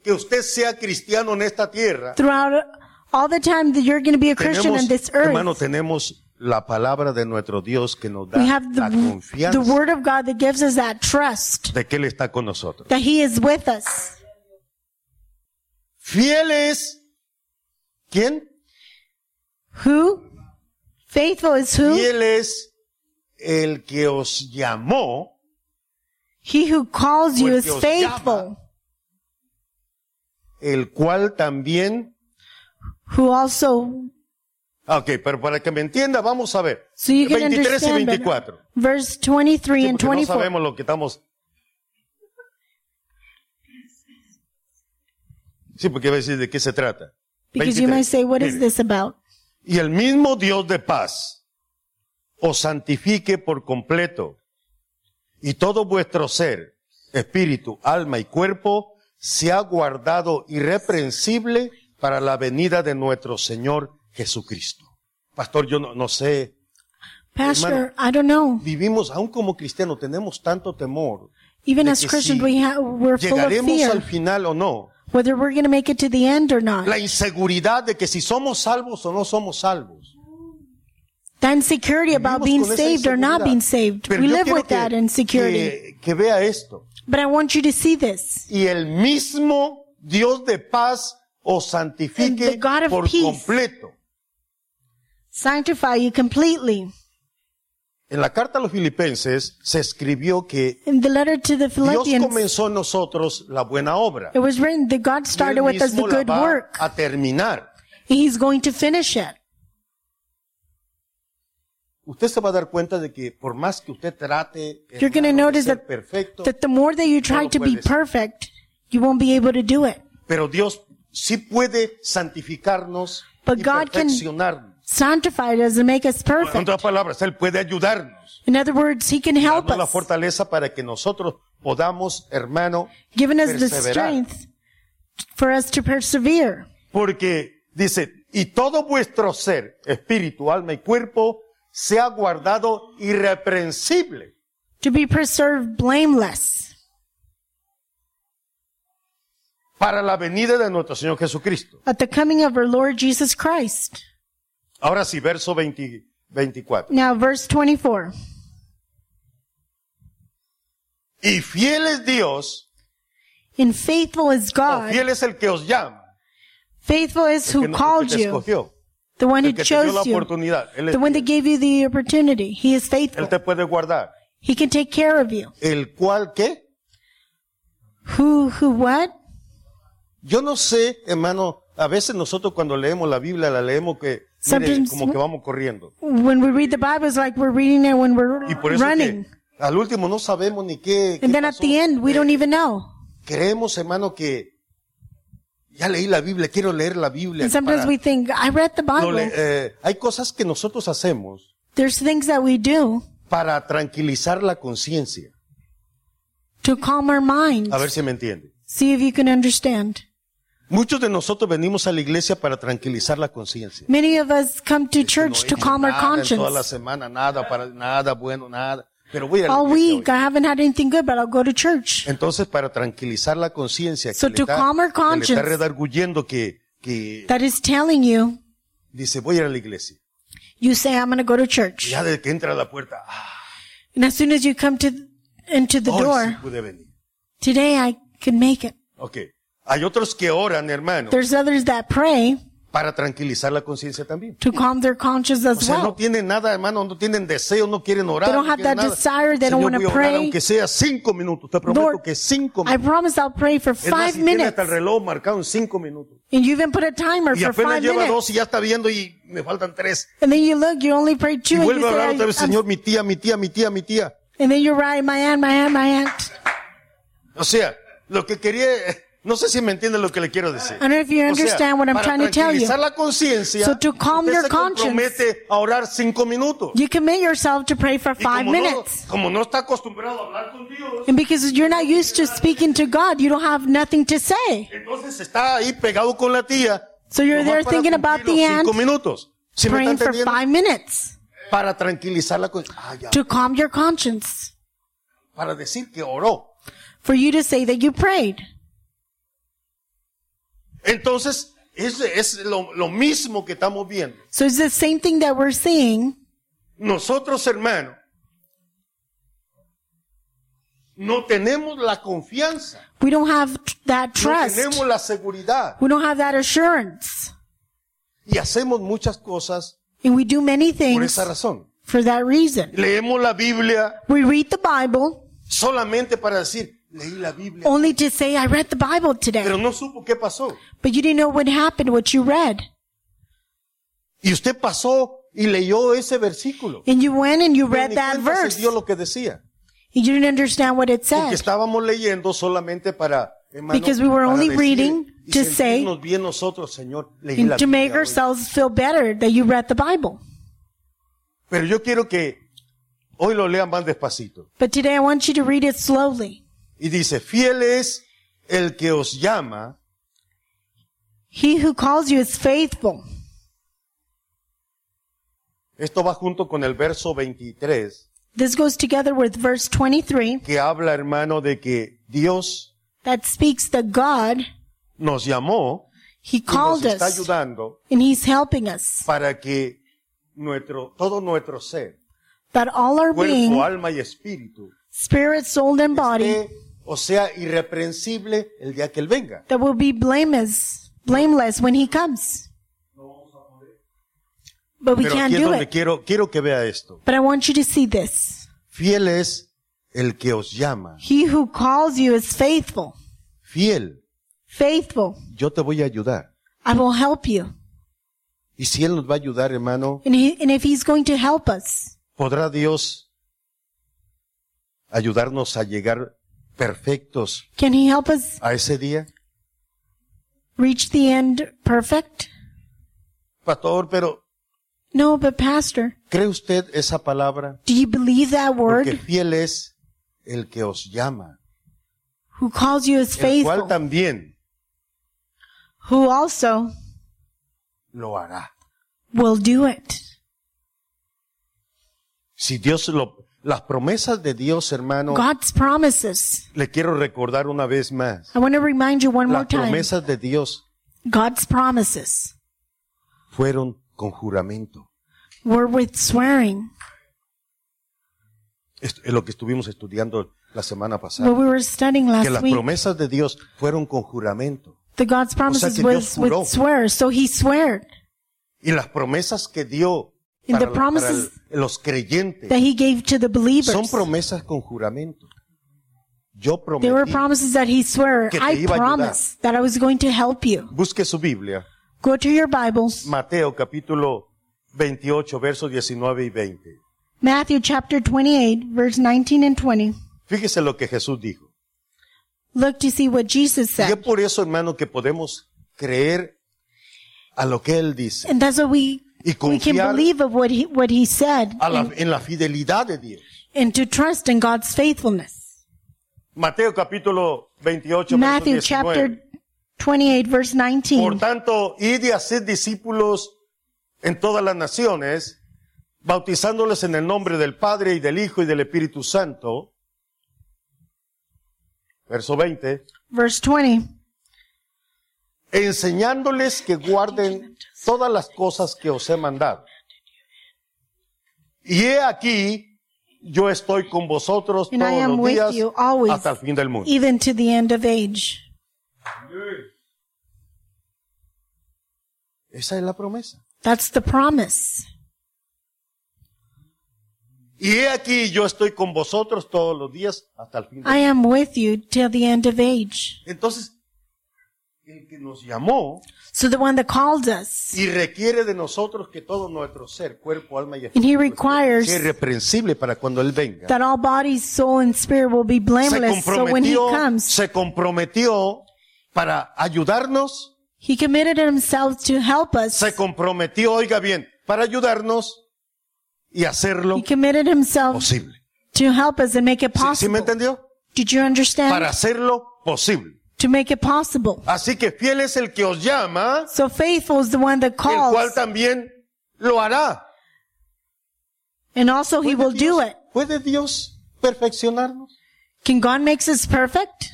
que usted sea cristiano en esta tierra. throughout all the time that you're going to be a Christian Tenemos, on this earth. hermano, tenemos la palabra de nuestro Dios que nos da We have la the, confianza the word of God that gives us that trust de que Él está con nosotros. that He is with us. Fiel es, ¿quién? Who? Faithful is who? Fiel es el que os llamó, He who calls you is faithful, el cual también, who also, ok, pero para que me entienda, vamos a ver. so you can 23 y understand better. 24. Verse 23 Sí, and porque no 24. sabemos lo que estamos. Sí, porque va a decir de qué se trata. Because you 23. might say, what is Mire. this about? Y el mismo Dios de paz os santifique por completo y todo vuestro ser, espíritu, alma y cuerpo sea guardado irreprensible para la venida de nuestro Señor Jesucristo. Pastor, yo no, no sé. Pastor, I don't know. Vivimos, aún como cristianos, tenemos tanto temor. Even as Christians, si we ha, we're full of Llegaremos al fear, final o no. whether we're going to make it to the end or not. La inseguridad de que si somos salvos o no somos salvos. That insecurity about being saved or not being saved. Pero we live with que- that insecurity. Que, que vea esto. But I want you to see this. Y el mismo Dios de paz os And santifique the God of por peace. completo. Sanctify you completely. En la carta a los filipenses se escribió que In the letter to the Dios Philippians, comenzó en nosotros la buena obra. it was written that God started with us the good work. a terminar. He's going to finish it. Usted se va a dar cuenta de que por más que usted trate You're going to hermano, de notice ser that, perfecto, that the more that you try to be puedes perfect, you won't be able to do it. pero Dios sí puede santificarnos But y God can- perfeccionarnos. Sanctify us and make us En perfect. otras palabras, Él puede ayudarnos, In other words, He can help darnos la us, fortaleza para que nosotros podamos, hermano, giving us the perseverar. strength for us to persevere. Porque dice, y todo vuestro ser, espíritu, alma y cuerpo, sea guardado irreprensible To be preserved blameless para la venida de nuestro Señor Jesucristo. at the coming of our Lord Jesus Christ. Ahora sí, verso 20 24. Now, verse 24. Y fiel es Dios, And faithful is o God. fiel es el que os llama, Faithful is who no- called you, escogió, the one who el que te dio la chose you, oportunidad. Él, es the one that gave you the opportunity. He is Él faithful. te puede guardar. He can take care of you. El cual, ¿qué? Who, who, what? Yo no sé, hermano, a veces nosotros cuando leemos la Biblia la leemos que, mire, Sometimes- como que vamos corriendo. When we read the Bible, it's like we're reading it when we're Y por eso running. que al último no sabemos ni qué, qué And then at pasó. the end, we don't even know. Creemos, hermano, que ya leí la Biblia, quiero leer la Biblia. And sometimes para- we think, I read the no, Bible. le- eh, hay cosas que nosotros hacemos There's things that we do para tranquilizar la conciencia. to calm our minds. A ver si me entiende. See if you can understand. Muchos de nosotros venimos a la iglesia para tranquilizar la conciencia. Many of us come to No church he to calm our nada en toda la conscience. semana, nada para nada bueno, nada. Pero voy a All week. I haven't had anything good, but I'll go to church. Entonces, para tranquilizar la conciencia, So le to calm our que le está conscience. redarguyendo que, que That is telling you, dice, voy a ir a la iglesia. you say, I'm going to go to church. Ya desde que entra a la puerta, ah, And as soon as you come to, into the hoy sí door, pude venir. today I can make it. Ok. Hay otros que oran, hermano, There's others that pray para tranquilizar la conciencia también. to calm their conscience as O sea, no well. tienen nada, hermano, no tienen deseo, no quieren orar. They don't no have quieren that nada. desire, they don't Señor, voy a orar pray. aunque sea cinco minutos. Te prometo Lord, que cinco I minutos. promise I'll pray for Es más, five si tiene minutes. hasta el reloj marcado en cinco minutos. And you even put a timer Y for apenas five lleva minutes. dos y ya está viendo y me faltan tres. And then you look, you only prayed Y two, and you vuelve a hablar otra vez, Señor, mi tía, mi tía, mi tía, mi tía. and then you're right, my aunt, my aunt, my aunt. O sea, lo que quería, no sé si me entiende lo que le quiero decir. I don't know if you O sea, understand what I'm para trying to tell you. la conciencia, So to calm usted your se conscience. compromete a orar cinco minutos. You commit yourself to pray for Y five como no, minutes. como no está acostumbrado a hablar con Dios, And because you're not used to speaking to God, you don't have nothing to say. entonces está ahí pegado con la tía. So you're there thinking about the los cinco minutos. ¿Sí praying for five minutes Para tranquilizar la conciencia. Ah, to calm your conscience, Para decir que oró. for you to say that you prayed. Entonces, es, es lo, lo mismo que estamos viendo. So it's the same thing that we're seeing. Nosotros, hermanos, no tenemos la confianza, We don't have that no trust. tenemos la seguridad We don't have that assurance. y hacemos muchas cosas And we do many por things esa razón. for that reason. Leemos la Biblia We read the Bible solamente para decir, leí la Biblia, only to say, I read the Bible today. pero no supo qué pasó. But you didn't know what happened, what you read. Y usted pasó y leyó ese versículo. And you went and you read ni that verse. dio lo que decía. And you didn't understand what it Porque said. estábamos leyendo solamente para, hermano, Because we were only reading to say- bien nosotros, Señor, leí la And to make Biblia hoy. ourselves feel better that you read the Bible. Pero yo quiero que hoy lo lean más despacito. But today I want you to read it slowly. Y dice, fiel es el que os llama, He who calls you is faithful. Esto va junto con el verso 23, This goes together with verse 23 que habla, hermano, de que Dios that speaks that God, nos llamó He y nos called está us ayudando and He's helping us. para que nuestro, todo nuestro ser, That all our being, cuerpo, alma y espíritu, spirit, soul, and body, esté, o sea, irreprensible el día que Él venga. that will be blameless, blameless when He comes. But we Pero can't aquí es do donde it. quiero, quiero que vea esto. But I want you to see this. Fiel es el que os llama. He who calls you is faithful. Fiel. Faithful. Yo te voy a ayudar. I will help you. Y si Él nos va a ayudar, hermano, And, he, and if He's going to help us, ¿podrá Dios ayudarnos a llegar perfectos can He help us a ese día? reach the end perfect? Pastor, pero No, but Pastor, ¿cree usted esa palabra? do you believe that Porque word? fiel es el que os llama, Who calls you is el cual faithful, también who also lo hará. will do it. Si Dios lo, las promesas de Dios, hermano, God's promises. le quiero recordar una vez más. I want to remind you one more Las time. promesas de Dios God's promises fueron con juramento. were with swearing. Esto es lo que estuvimos estudiando la semana pasada. What we were studying Que last las week, promesas de Dios fueron con juramento. the God's promises que Dios was with swear. So He swear Y las promesas que dio And para, the promises para los creyentes that He gave to the son believers. promesas con juramento. Yo They were prometí. promises that He swore. que te I iba a ayudar. promise that I was going to help you. Busque su Biblia. Go to your Bibles. Mateo capítulo 28, versos 19 y 20. Matthew chapter 28, verse 19 and 20. Fíjese lo que Jesús dijo. Look to see what Jesus Y es said. por eso, hermano, que podemos creer a lo que Él dice. And that's what we, Y we can confiar believe of what he, what he said a la- and, en la fidelidad de Dios. and to trust in God's faithfulness. Mateo capítulo 28, Matthew verso 19. chapter 28, verse Por 19. tanto, id y haced discípulos en todas las naciones, bautizándoles en el nombre del Padre y del Hijo y del Espíritu Santo. Verso 20. Verse 20. enseñándoles que guarden todas las cosas que os he mandado. Y he aquí, yo estoy con vosotros And I todos los días you always, hasta el fin del mundo. even to the end of age. Esa es la promesa. That's the promise. Y he aquí, yo estoy con vosotros todos los días hasta el fin del I mundo. am with you till the end of age. Entonces, el que nos llamó So the one that called us, y requiere de nosotros que todo nuestro ser, cuerpo, alma y and he espíritu requires sea irreprensible para cuando Él venga. that all body, soul, and spirit will be blameless. So when he comes, se comprometió para ayudarnos, he committed himself to help us. se comprometió, oiga bien, para ayudarnos y hacerlo He committed himself posible. to help us and make it ¿Sí, sí me possible. entendió? Did you understand? Para hacerlo posible. To make it possible. Así que fiel es el que os llama, So faithful is the one that el cual calls, también lo hará. and also he will do it. ¿Puede Dios perfeccionarnos? Can God make us perfect?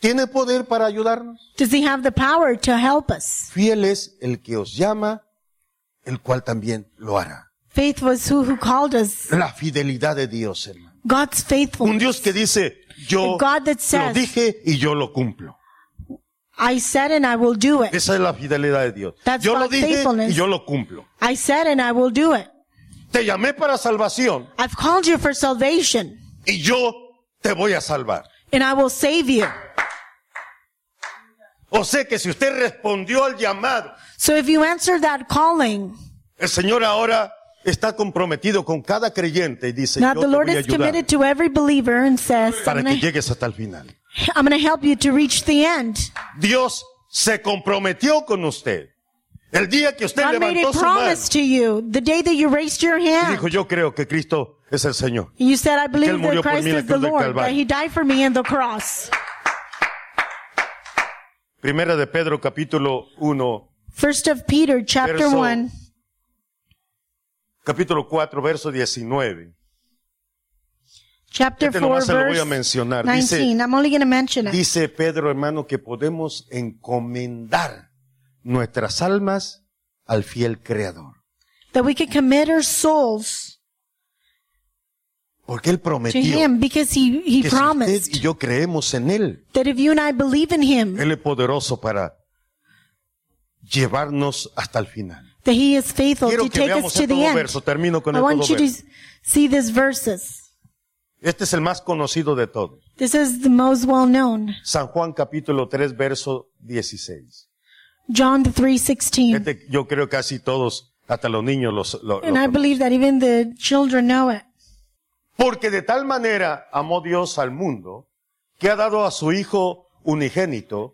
¿Tiene poder para ayudarnos? Does he have the power to help us? Fiel es el que os llama, el cual también lo hará. Faithful is who, who called us. La fidelidad de Dios, hermano. God's Un faithful. Dios que dice, yo God that lo says- dije y yo lo cumplo. I said and I will do it. Esa es la fidelidad de Dios. That's yo lo dije faithfulness. y yo lo cumplo. I said and I will do it. Te llamé para salvación I've called you for salvation y yo te voy a salvar. and I will save you. O sea que si usted respondió al llamado, So if you answer that calling, el Señor ahora está comprometido con cada creyente y dice, now yo the te Lord voy a is ayudar committed to every believer and says, para I'm que llegues hasta el final. I'm gonna help you to reach the end. Dios se comprometió con usted. El día que usted God made levantó a su mano promise to you the day that you raised your y hand. dijo, yo creo que Cristo es el Señor. You said, I believe murió that por Christ mí en la is the cruz del Lord, Calvario. that He died for me in the cross. Primera de Pedro capítulo 1, First of Peter chapter Verso- 1, capítulo 4, verso 19. Chapter Este 4, nomás se lo voy a mencionar. 19. Dice, I'm only going to mention it. dice Pedro, hermano, que podemos encomendar nuestras almas al fiel Creador. That we can commit our souls Porque Él to prometió Him because He, he que si usted promised y yo creemos en Él, that if you and I believe in Him, Él es poderoso para llevarnos hasta el final. That He is faithful Quiero to que take us veamos to el the end. verso. Termino con I el want you to see these verses. Este es el más conocido de todos. This is the most well known. San Juan capítulo 3, verso 16. John 3:16. Este yo creo casi todos, hasta los niños, los, lo- lo And I conocen. believe that even the children know it. Porque de tal manera amó Dios al mundo, que ha dado a su Hijo unigénito,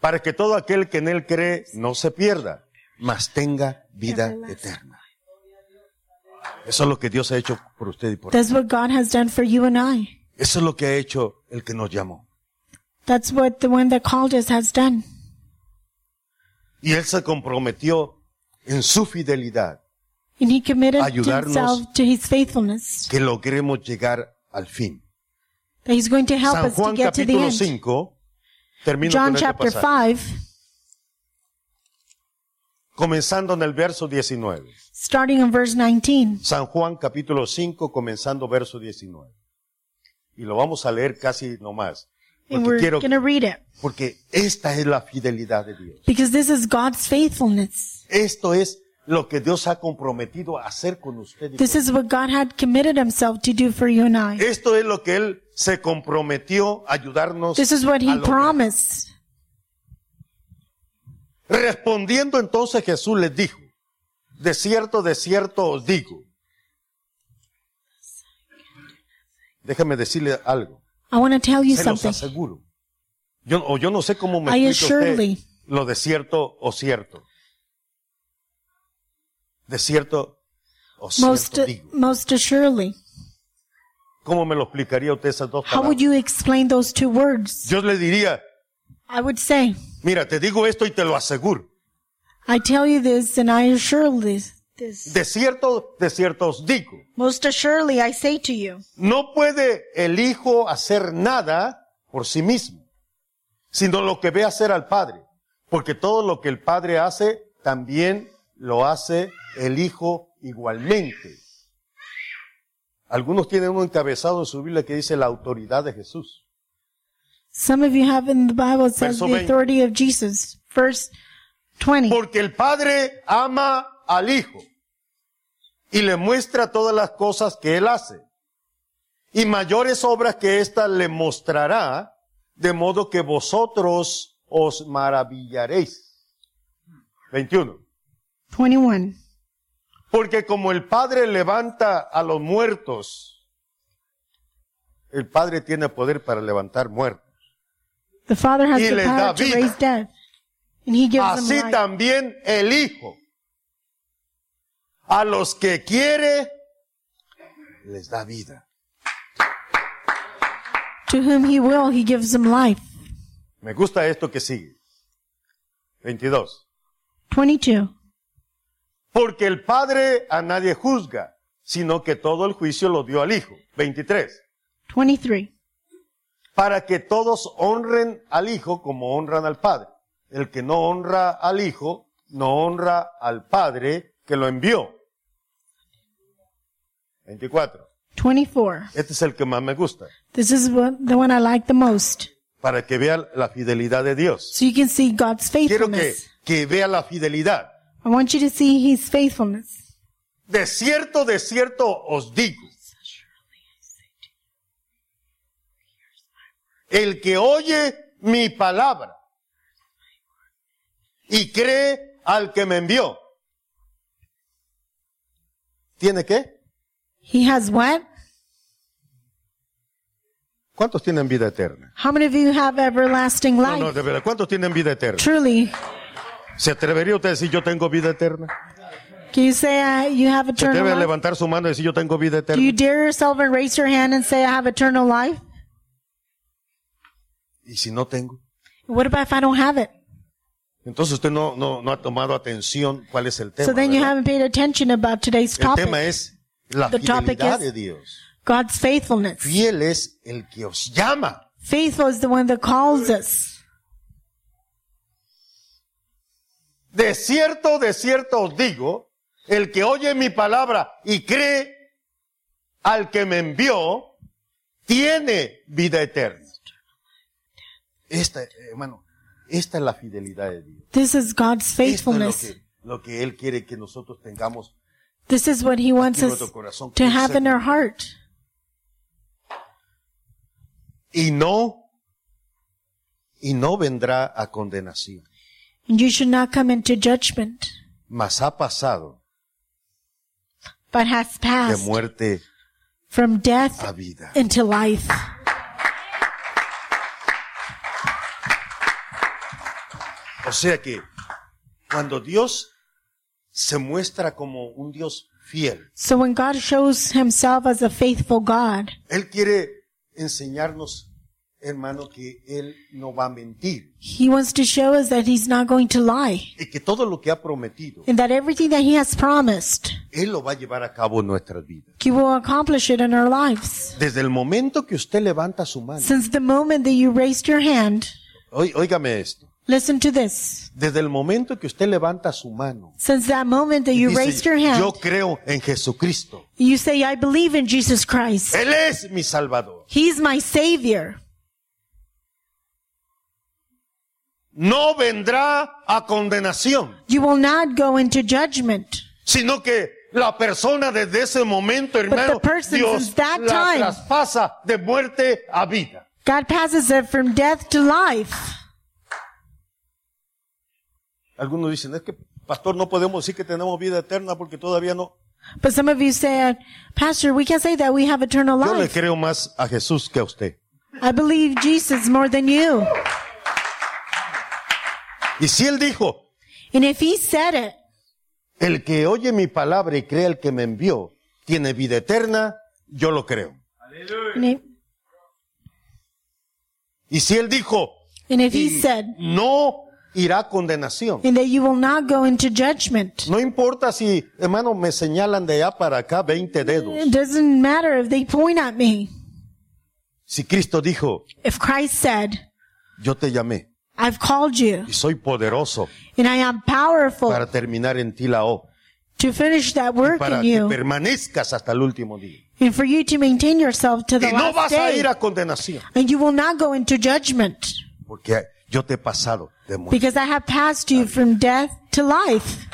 para que todo aquel que en él cree no se pierda, mas tenga vida eterna. Eso es lo que Dios ha hecho por usted y por. That's what God has done for you and I. Eso es lo que ha hecho el que nos llamó. That's what the one that called us has done. Y Él se comprometió en su fidelidad And he committed Ayudarnos. himself to his faithfulness. que logremos llegar al fin. That he's going to help San us to Juan get to the capítulo end. 5, termino John con este chapter pasaje, 5, comenzando en el verso 19. starting in verse 19. San Juan capítulo 5, comenzando verso 19. Y lo vamos a leer casi nomás. And Porque we're quiero, to read it. porque esta es la fidelidad de Dios. Because this is God's faithfulness. Esto es lo que Dios ha comprometido a hacer con usted. y This con is what God had committed himself to do for you and I. Esto es lo que Él se comprometió a ayudarnos This is what a he lograr. promised. Respondiendo entonces Jesús les dijo, de cierto, de cierto os digo. Déjame decirle algo. I want to tell you Se los something. aseguro. Yo, o yo no sé cómo me I usted lo de cierto o cierto. De cierto o cierto Most, digo. most assuredly. ¿Cómo me lo explicaría usted esas dos How would palabras? you explain those two words? Yo le diría, I would say, mira, te digo esto y te lo aseguro. I tell you this and I assure this. this. De cierto, de cierto os digo. Most assuredly I say to you, No puede el Hijo hacer nada por sí mismo, sino lo que ve hacer al Padre. Porque todo lo que el Padre hace, también lo hace el Hijo igualmente. Algunos tienen un encabezado en su Biblia que dice la autoridad de Jesús. Some of you have in the Bible it says Verso the 20. authority of Jesus. Verse 20. Porque el Padre ama al Hijo y le muestra todas las cosas que Él hace. Y mayores obras que ésta le mostrará, de modo que vosotros os maravillaréis. 21. 21. Porque como el Padre levanta a los muertos, el Padre tiene poder para levantar muertos. The Father has Y the les da power to vida. raise dead. And he gives Así them life. también el Hijo. A los que quiere, les da vida. To whom he will, he gives them life. Me gusta esto que sigue. 22. 22. Porque el Padre a nadie juzga, sino que todo el juicio lo dio al Hijo. 23. 23. Para que todos honren al Hijo como honran al Padre. El que no honra al Hijo, no honra al Padre que lo envió. 24. 24. Este es el que más me gusta. This is the one I like the most. Para que vea la fidelidad de Dios. So you can see God's Quiero que, faithfulness. que vea la fidelidad. I want you to see his faithfulness. De cierto, de cierto os digo. El que oye mi palabra y cree al que me envió. ¿Tiene qué? He has what? ¿Cuántos tienen vida eterna? How many of you have everlasting No, life? no, de verdad. ¿Cuántos tienen vida eterna? Truly. ¿Se atrevería usted a decir yo tengo vida eterna? Can you say uh, you have ¿Se eternal atreve a levantar su mano y decir yo tengo vida Do you eterna? dare yourself and raise your hand and say I have eternal life? ¿Y si no tengo? What about if I don't have it? Entonces usted no, no, no ha tomado atención cuál es el tema. So then you ¿verdad? haven't paid attention about today's El tema topic. es la The topic fidelidad is- de Dios. God's faithfulness. Fiel es el que os llama. Faithful is the one that calls us. De cierto, de cierto os digo, el que oye mi palabra y cree al que me envió, tiene vida eterna. Esta, eh, hermano, esta es la fidelidad de Dios. This is God's Esto es lo faithfulness. que, lo que Él quiere que nosotros tengamos This is what He wants us to have in our heart. Y no, y no vendrá a condenación, And you should not come into judgment, mas ha pasado but has de passed muerte from death a vida. into life. O sea que cuando Dios se muestra como un Dios fiel, So when God shows Himself as a faithful God, Él quiere enseñarnos, hermano, que Él no va a mentir He wants to show us that He's not going to lie y que todo lo que ha prometido, and that everything that He has promised, Él lo va a llevar a cabo en nuestras vidas. He will accomplish it in our lives. Desde el momento que usted levanta su mano, Since the moment that you raised your hand, Oi- óigame esto, listen to this. desde el momento que usted levanta su mano, Since that moment that you dice, raised your hand, yo creo en Jesucristo, you say, I believe in Jesus Christ. Él es mi Salvador. He's my Savior. No vendrá a condenación. You will not go into judgment. sino que la persona desde ese momento, hermano, person Dios that la time- traspasa de muerte a vida. God passes it from death to life. Algunos dicen, es que, pastor, no podemos decir que tenemos vida eterna porque todavía no. But some of you say, Pastor, we can't say that we have eternal Yo le life. creo más a Jesús que a usted. I believe Jesus more than you. Y si Él dijo, And if He said it, el que oye mi palabra y cree al que me envió, tiene vida eterna, yo lo creo. and if, Y si Él dijo, and if He said, no irá a condenación. and that you will not go into judgment. No importa si, hermano, me señalan de allá para acá 20 dedos. It doesn't matter if they point at me. Si Cristo dijo, If Christ said, yo te llamé I've called you y soy poderoso and I am powerful para terminar en ti la O, to finish that work para in que you permanezcas hasta el último día. and for you to maintain yourself to the Y no last vas a ir a condenación, And you will not go into judgment porque yo te he pasado de muerte. because I have passed you from death to life.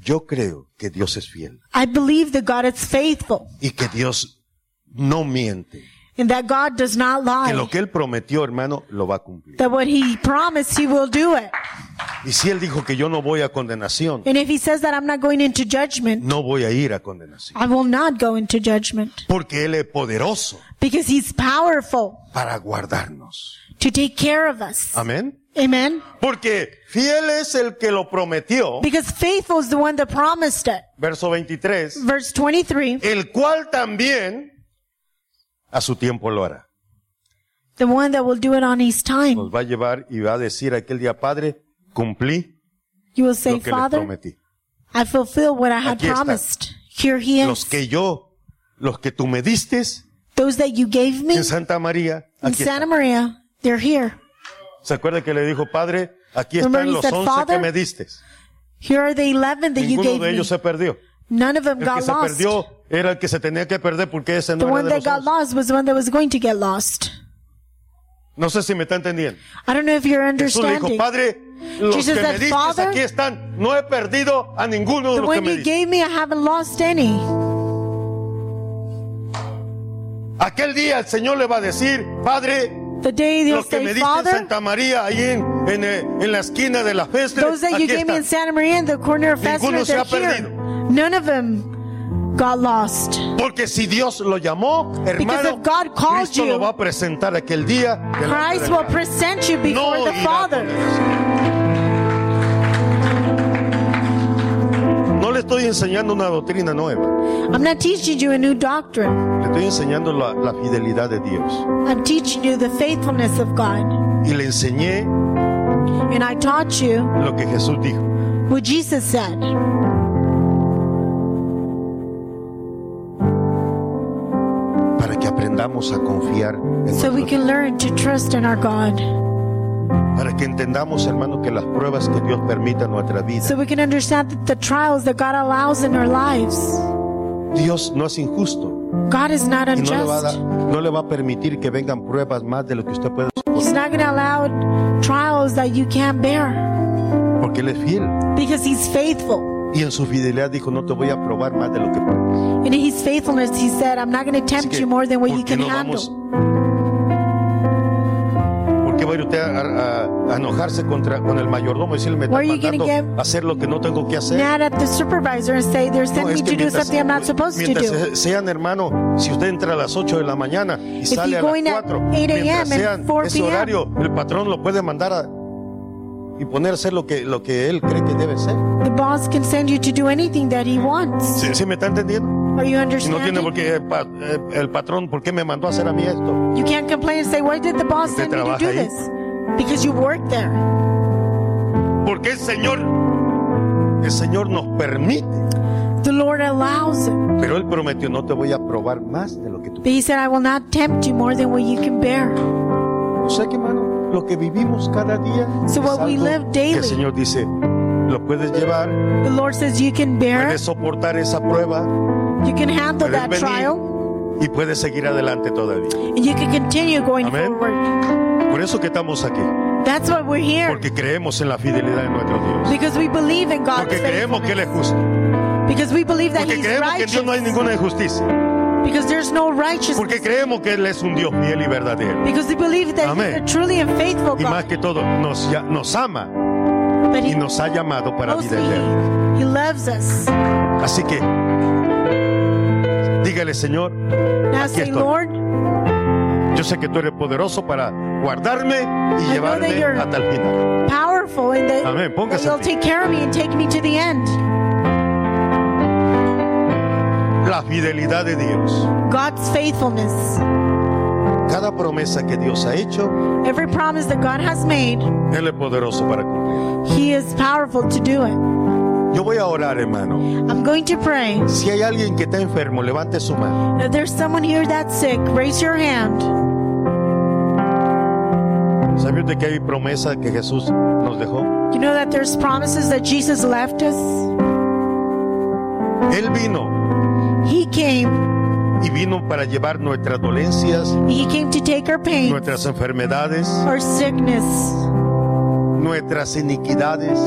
Yo creo que Dios es fiel I believe that God is faithful y que Dios no miente, and that God does not que lo lie. que Él prometió, hermano, lo va a cumplir. That what He promised, He will do it. Y si Él dijo que yo no voy a condenación, And if He says that I'm not going into judgment, no voy a ir a condenación, I will not go into judgment porque Él es poderoso because He's powerful para guardarnos. to take care of us. Amén. Amen. Porque fiel es el que lo prometió, Because faithful is the one that promised it. verso 23, Verse 23, el cual también a su tiempo lo hará. the one that will do it on His time. Nos va a llevar y va a decir aquel día, Padre, cumplí You will say, lo que Father, prometí. I fulfill what I had Aquí está. promised. Here He Los is. que yo, los que tú me diste Those that you gave me en Santa María, in aquí Santa están. Maria, they're here. ¿Se acuerda que le dijo, Padre, aquí están los once que "Father, me diste? Here are the 11 that you Ninguno gave de me. ellos se perdió. None of them El que got se lost. perdió era el que se tenía que perder porque ese The no era one de that los got once. lost was the one that was going to get lost. No sé si me está entendiendo. I don't know if you're Jesús le dijo, understanding. Padre, los Jesus que me said, diste "Father, aquí están. No he perdido a ninguno de The los que one me you diste. gave me, I haven't lost any. Aquel día el Señor le va a decir, Padre, The day los que me diste en Santa María, ahí en, en, eh, en la esquina de la festa, those that you aquí gave me in. Santa Maria in the corner of Ninguno Festival, se they're ha here. perdido. None of them got lost. Porque si Dios lo llamó, hermano, if God called Cristo you, lo va a presentar aquel día. delante Christ will present you before No the irá a Father. No le estoy enseñando una doctrina nueva. I'm not teaching you a new doctrine. Le estoy enseñando la, la fidelidad de Dios. I'm teaching you the faithfulness of God. Y le enseñé and I taught you lo que Jesús dijo. what Jesus said. Para que aprendamos a confiar en So we nuestro can learn to trust in our God. Para que entendamos, hermano, que las pruebas que Dios permite en nuestra vida, So we can understand that the trials that God allows in our lives, Dios no es injusto God is not y no le, va a unjust. no le va a permitir que vengan pruebas más de lo que usted puede He's soportar, not going to allow trials that you can't bear porque Él es fiel. because He's faithful. Y en su fidelidad dijo, no te voy a probar más de lo que puedes. In His faithfulness, He said, I'm not going to tempt que, you more than what ¿por you can no handle. vamos- ¿Por qué va a ir usted a, a- a enojarse contra, con el mayordomo y decirle, me está mandando a hacer lo que no tengo que hacer? Mad at the supervisor and say, they're No, sending es me to do something I'm not supposed to do. sean hermano, si usted entra a las 8 de la mañana y sale a las in at 4, 8 a.m. mientras sean 4 ese horario, el patrón lo puede mandar a, y poner a hacer lo que, lo que él cree que debe ser. The boss can send you to do anything that he wants. ¿Sí, sí me está entendiendo? Are you Y no tiene por qué eh, el patrón, ¿por qué me mandó a hacer a mí esto? You can't complain and say, why did the boss send me to do ahí. this? Because you work there. Porque el Señor, el Señor nos permite, The Lord allows it. pero Él prometió, no te voy a probar más de lo que tú. But he said, I will not tempt you more than what you can bear. O sea que, hermano, lo que vivimos cada día So what we live que daily. el Señor dice, lo puedes llevar, The Lord says you can bear puedes soportar esa prueba You can handle that venir trial. y puedes seguir adelante todavía. And you can continue going Amén. forward. Por eso que estamos aquí, That's why we're here. porque creemos en la fidelidad de nuestro Dios. Because we believe in God's Porque creemos que Él es justo. Because we believe that Porque He's creemos que en Dios no hay righteous. ninguna injusticia. Because there's no righteousness. Porque creemos que Él es un Dios fiel y verdadero. Because we believe that Amén. He's a truly and faithful Y más God. que todo, nos, ya- nos ama But y He, nos ha llamado para vida eterna. he loves us. Así que, dígale, Señor, Aquí estoy. Yo sé que tú eres poderoso para guardarme y llevarme hasta el final. powerful in that, Amén. Póngase that en you'll pie. take care of me and take me to the end. La fidelidad de Dios. God's faithfulness. Cada promesa que Dios ha hecho, Every promise that God has made, Él es poderoso para cumplir. He is powerful to do it. Yo voy a orar, hermano. I'm going to pray. Si hay alguien que está enfermo, levante su mano. If there's someone here that's sick, raise your hand. ¿Sabe usted que hay promesa que Jesús nos dejó? You know that there's promises that Jesus left us? Él vino He came. y vino para llevar nuestras dolencias, He came to take our pain, nuestras enfermedades, our sickness, nuestras iniquidades,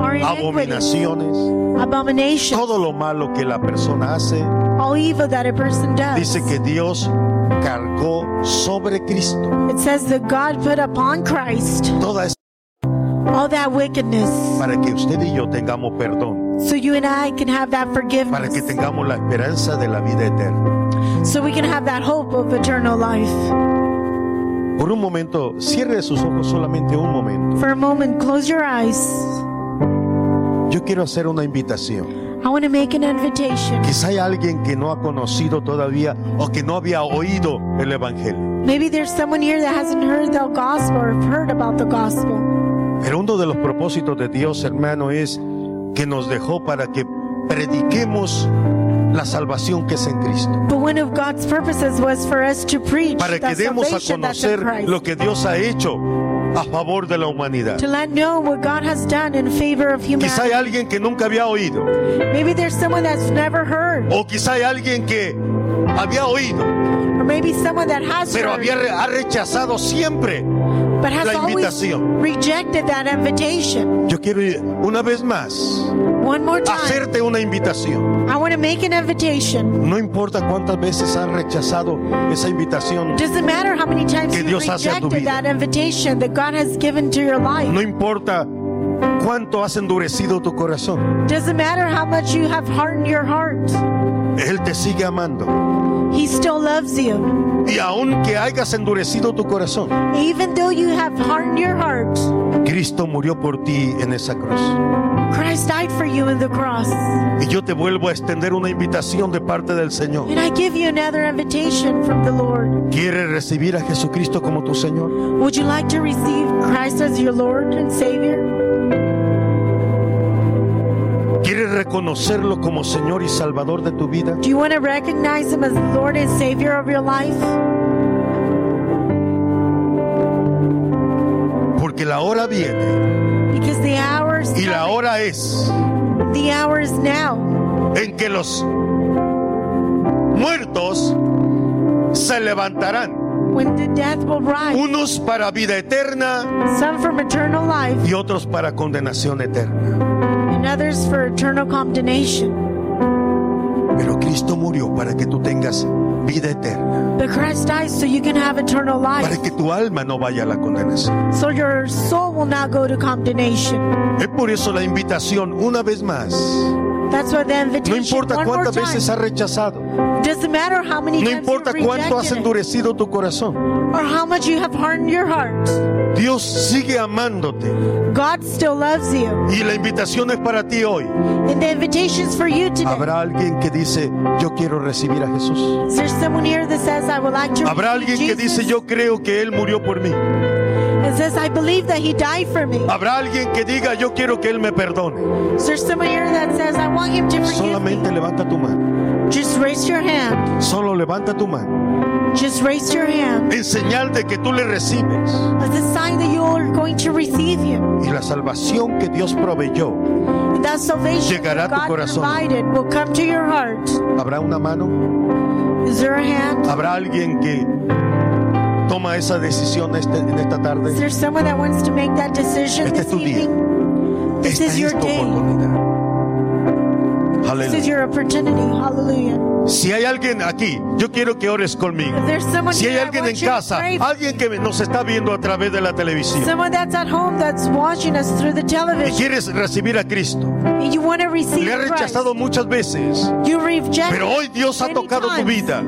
abominaciones, abominations, todo lo malo que la persona hace. all evil that a person does. Dice que Dios cargó sobre Cristo It says that God put upon Christ toda esa all that wickedness para que usted y yo tengamos perdón, so you and I can have that para que forgiveness, tengamos la esperanza de la vida eterna. so we can have that hope of eternal life. Por un momento, cierre sus ojos solamente un momento. For a moment, close your eyes. Yo quiero hacer una invitación. I want to make an invitation. Quizá hay alguien que no ha conocido todavía o que no había oído el Evangelio. Maybe there's someone here that hasn't heard the gospel or heard about the gospel. Pero uno de los propósitos de Dios, hermano, es que nos dejó para que prediquemos la salvación que es en Cristo. But one of God's purposes was for us to preach Para que demos a conocer lo que Dios ha hecho a favor de la humanidad. To let know what God has done in favor of Quizá hay humanity. alguien que nunca había oído. Maybe there's someone that's never heard. O quizá hay alguien que había oído, Or maybe someone that has pero heard, había, ha rechazado siempre. but has la always invitación. rejected that invitation. Yo quiero ir una vez más One more time. hacerte una invitación. I want to make an invitation. No importa cuántas veces has rechazado esa invitación. Doesn't matter how many times Que Dios hace a tu rejected vida. that invitation that God has given to your life. No importa cuánto has endurecido tu corazón. Doesn't matter how much you have hardened your heart. Él te sigue amando. He still loves you. Y aunque hayas endurecido tu corazón, Even though you have hardened your heart, Cristo murió por ti en esa cruz. Christ died for you in the cross. Y yo te vuelvo a extender una invitación de parte del Señor. And I give you another invitation from the Lord. ¿Quieres recibir a Jesucristo como tu Señor? Would you like to receive Christ as your Lord and Savior? Reconocerlo como Señor y Salvador de tu vida? Do you want to recognize Him as Lord and Savior of your life? Porque la hora viene Because the hour is y la hora es The hour is now en que los muertos se levantarán, when the death will rise. unos para vida eterna Some from eternal life y otros para condenación eterna. And others for eternal condemnation. Pero Cristo murió para que tú tengas vida eterna, But Christ died so you can have eternal life. para que tu alma no vaya a la condenación. So your soul will not go to condemnation. Es por eso la invitación, una vez más, That's why the no invitation importa one more cuántas veces has rechazado, Doesn't matter how many no times importa cuánto has it, endurecido tu corazón, or how much you have hardened your heart. Dios sigue amándote God still loves you. y la invitación es para ti hoy. And the invitation's for you today. Habrá alguien que dice, yo quiero recibir a Jesús. Is there someone here that says, I would like to Habrá alguien que Jesus? dice, yo creo que Él murió por mí. Says, I believe that he died for me. Habrá alguien que diga, yo quiero que Él me perdone. Is there someone here that says, I want him to forgive Solamente me? levanta tu mano. Just raise your hand. Solo levanta tu mano. Just raise your hand. En señal de que tú le recibes. As a sign that you are going to receive him. Y la salvación que Dios proveyó. And that salvation Llegará a tu God corazón. provided will come to your heart. ¿Habrá una mano? Is there a hand? ¿Habrá alguien que toma esa decisión este- en esta Is tarde? there someone that wants to make that decision Este es this tu día. evening? This Esta is your es tu oportunidad. This is your opportunity. Hallelujah. Si hay alguien aquí, yo quiero que ores conmigo. Si hay alguien en casa, alguien que nos está viendo a través de la televisión Someone that's at home that's watching us through the y television. quieres recibir a Cristo, And you want to receive le has rechazado muchas veces, pero hoy Dios ha tocado tu vida.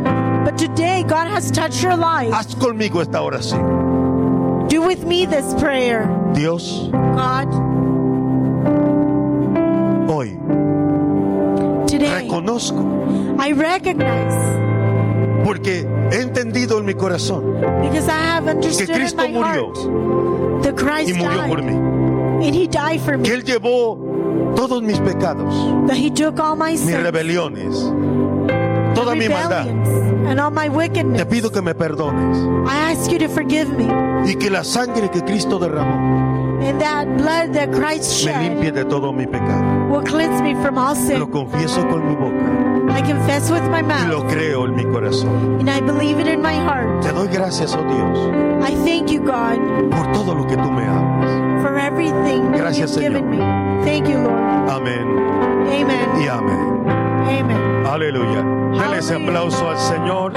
But today God has touched your life. Haz conmigo esta oración. Do with me this prayer. Dios, God, hoy today reconozco I recognize porque he entendido en mi corazón because I have understood in Cristo my murió heart that Christ y murió died por mí. and He died for Que me. Él llevó todos mis pecados, That He took all my mis sins, rebeliones, toda mi maldad. rebellions, and all my Te wickedness. pido que me perdones I ask you to forgive me y que la sangre que Cristo derramó and that blood that Christ me shed limpie de todo mi pecado. will cleanse me from all sin. Lo confieso con mi boca I confess with my y mouth lo creo en mi corazón. and I believe it in my heart. Te doy gracias, oh Dios, I thank you, God, por todo lo que tú me hablas. for everything that Gracias, you've given me. Thank you, Lord. Amén Amen. y amén. Amen. Aleluya. Dale ese aplauso al Señor.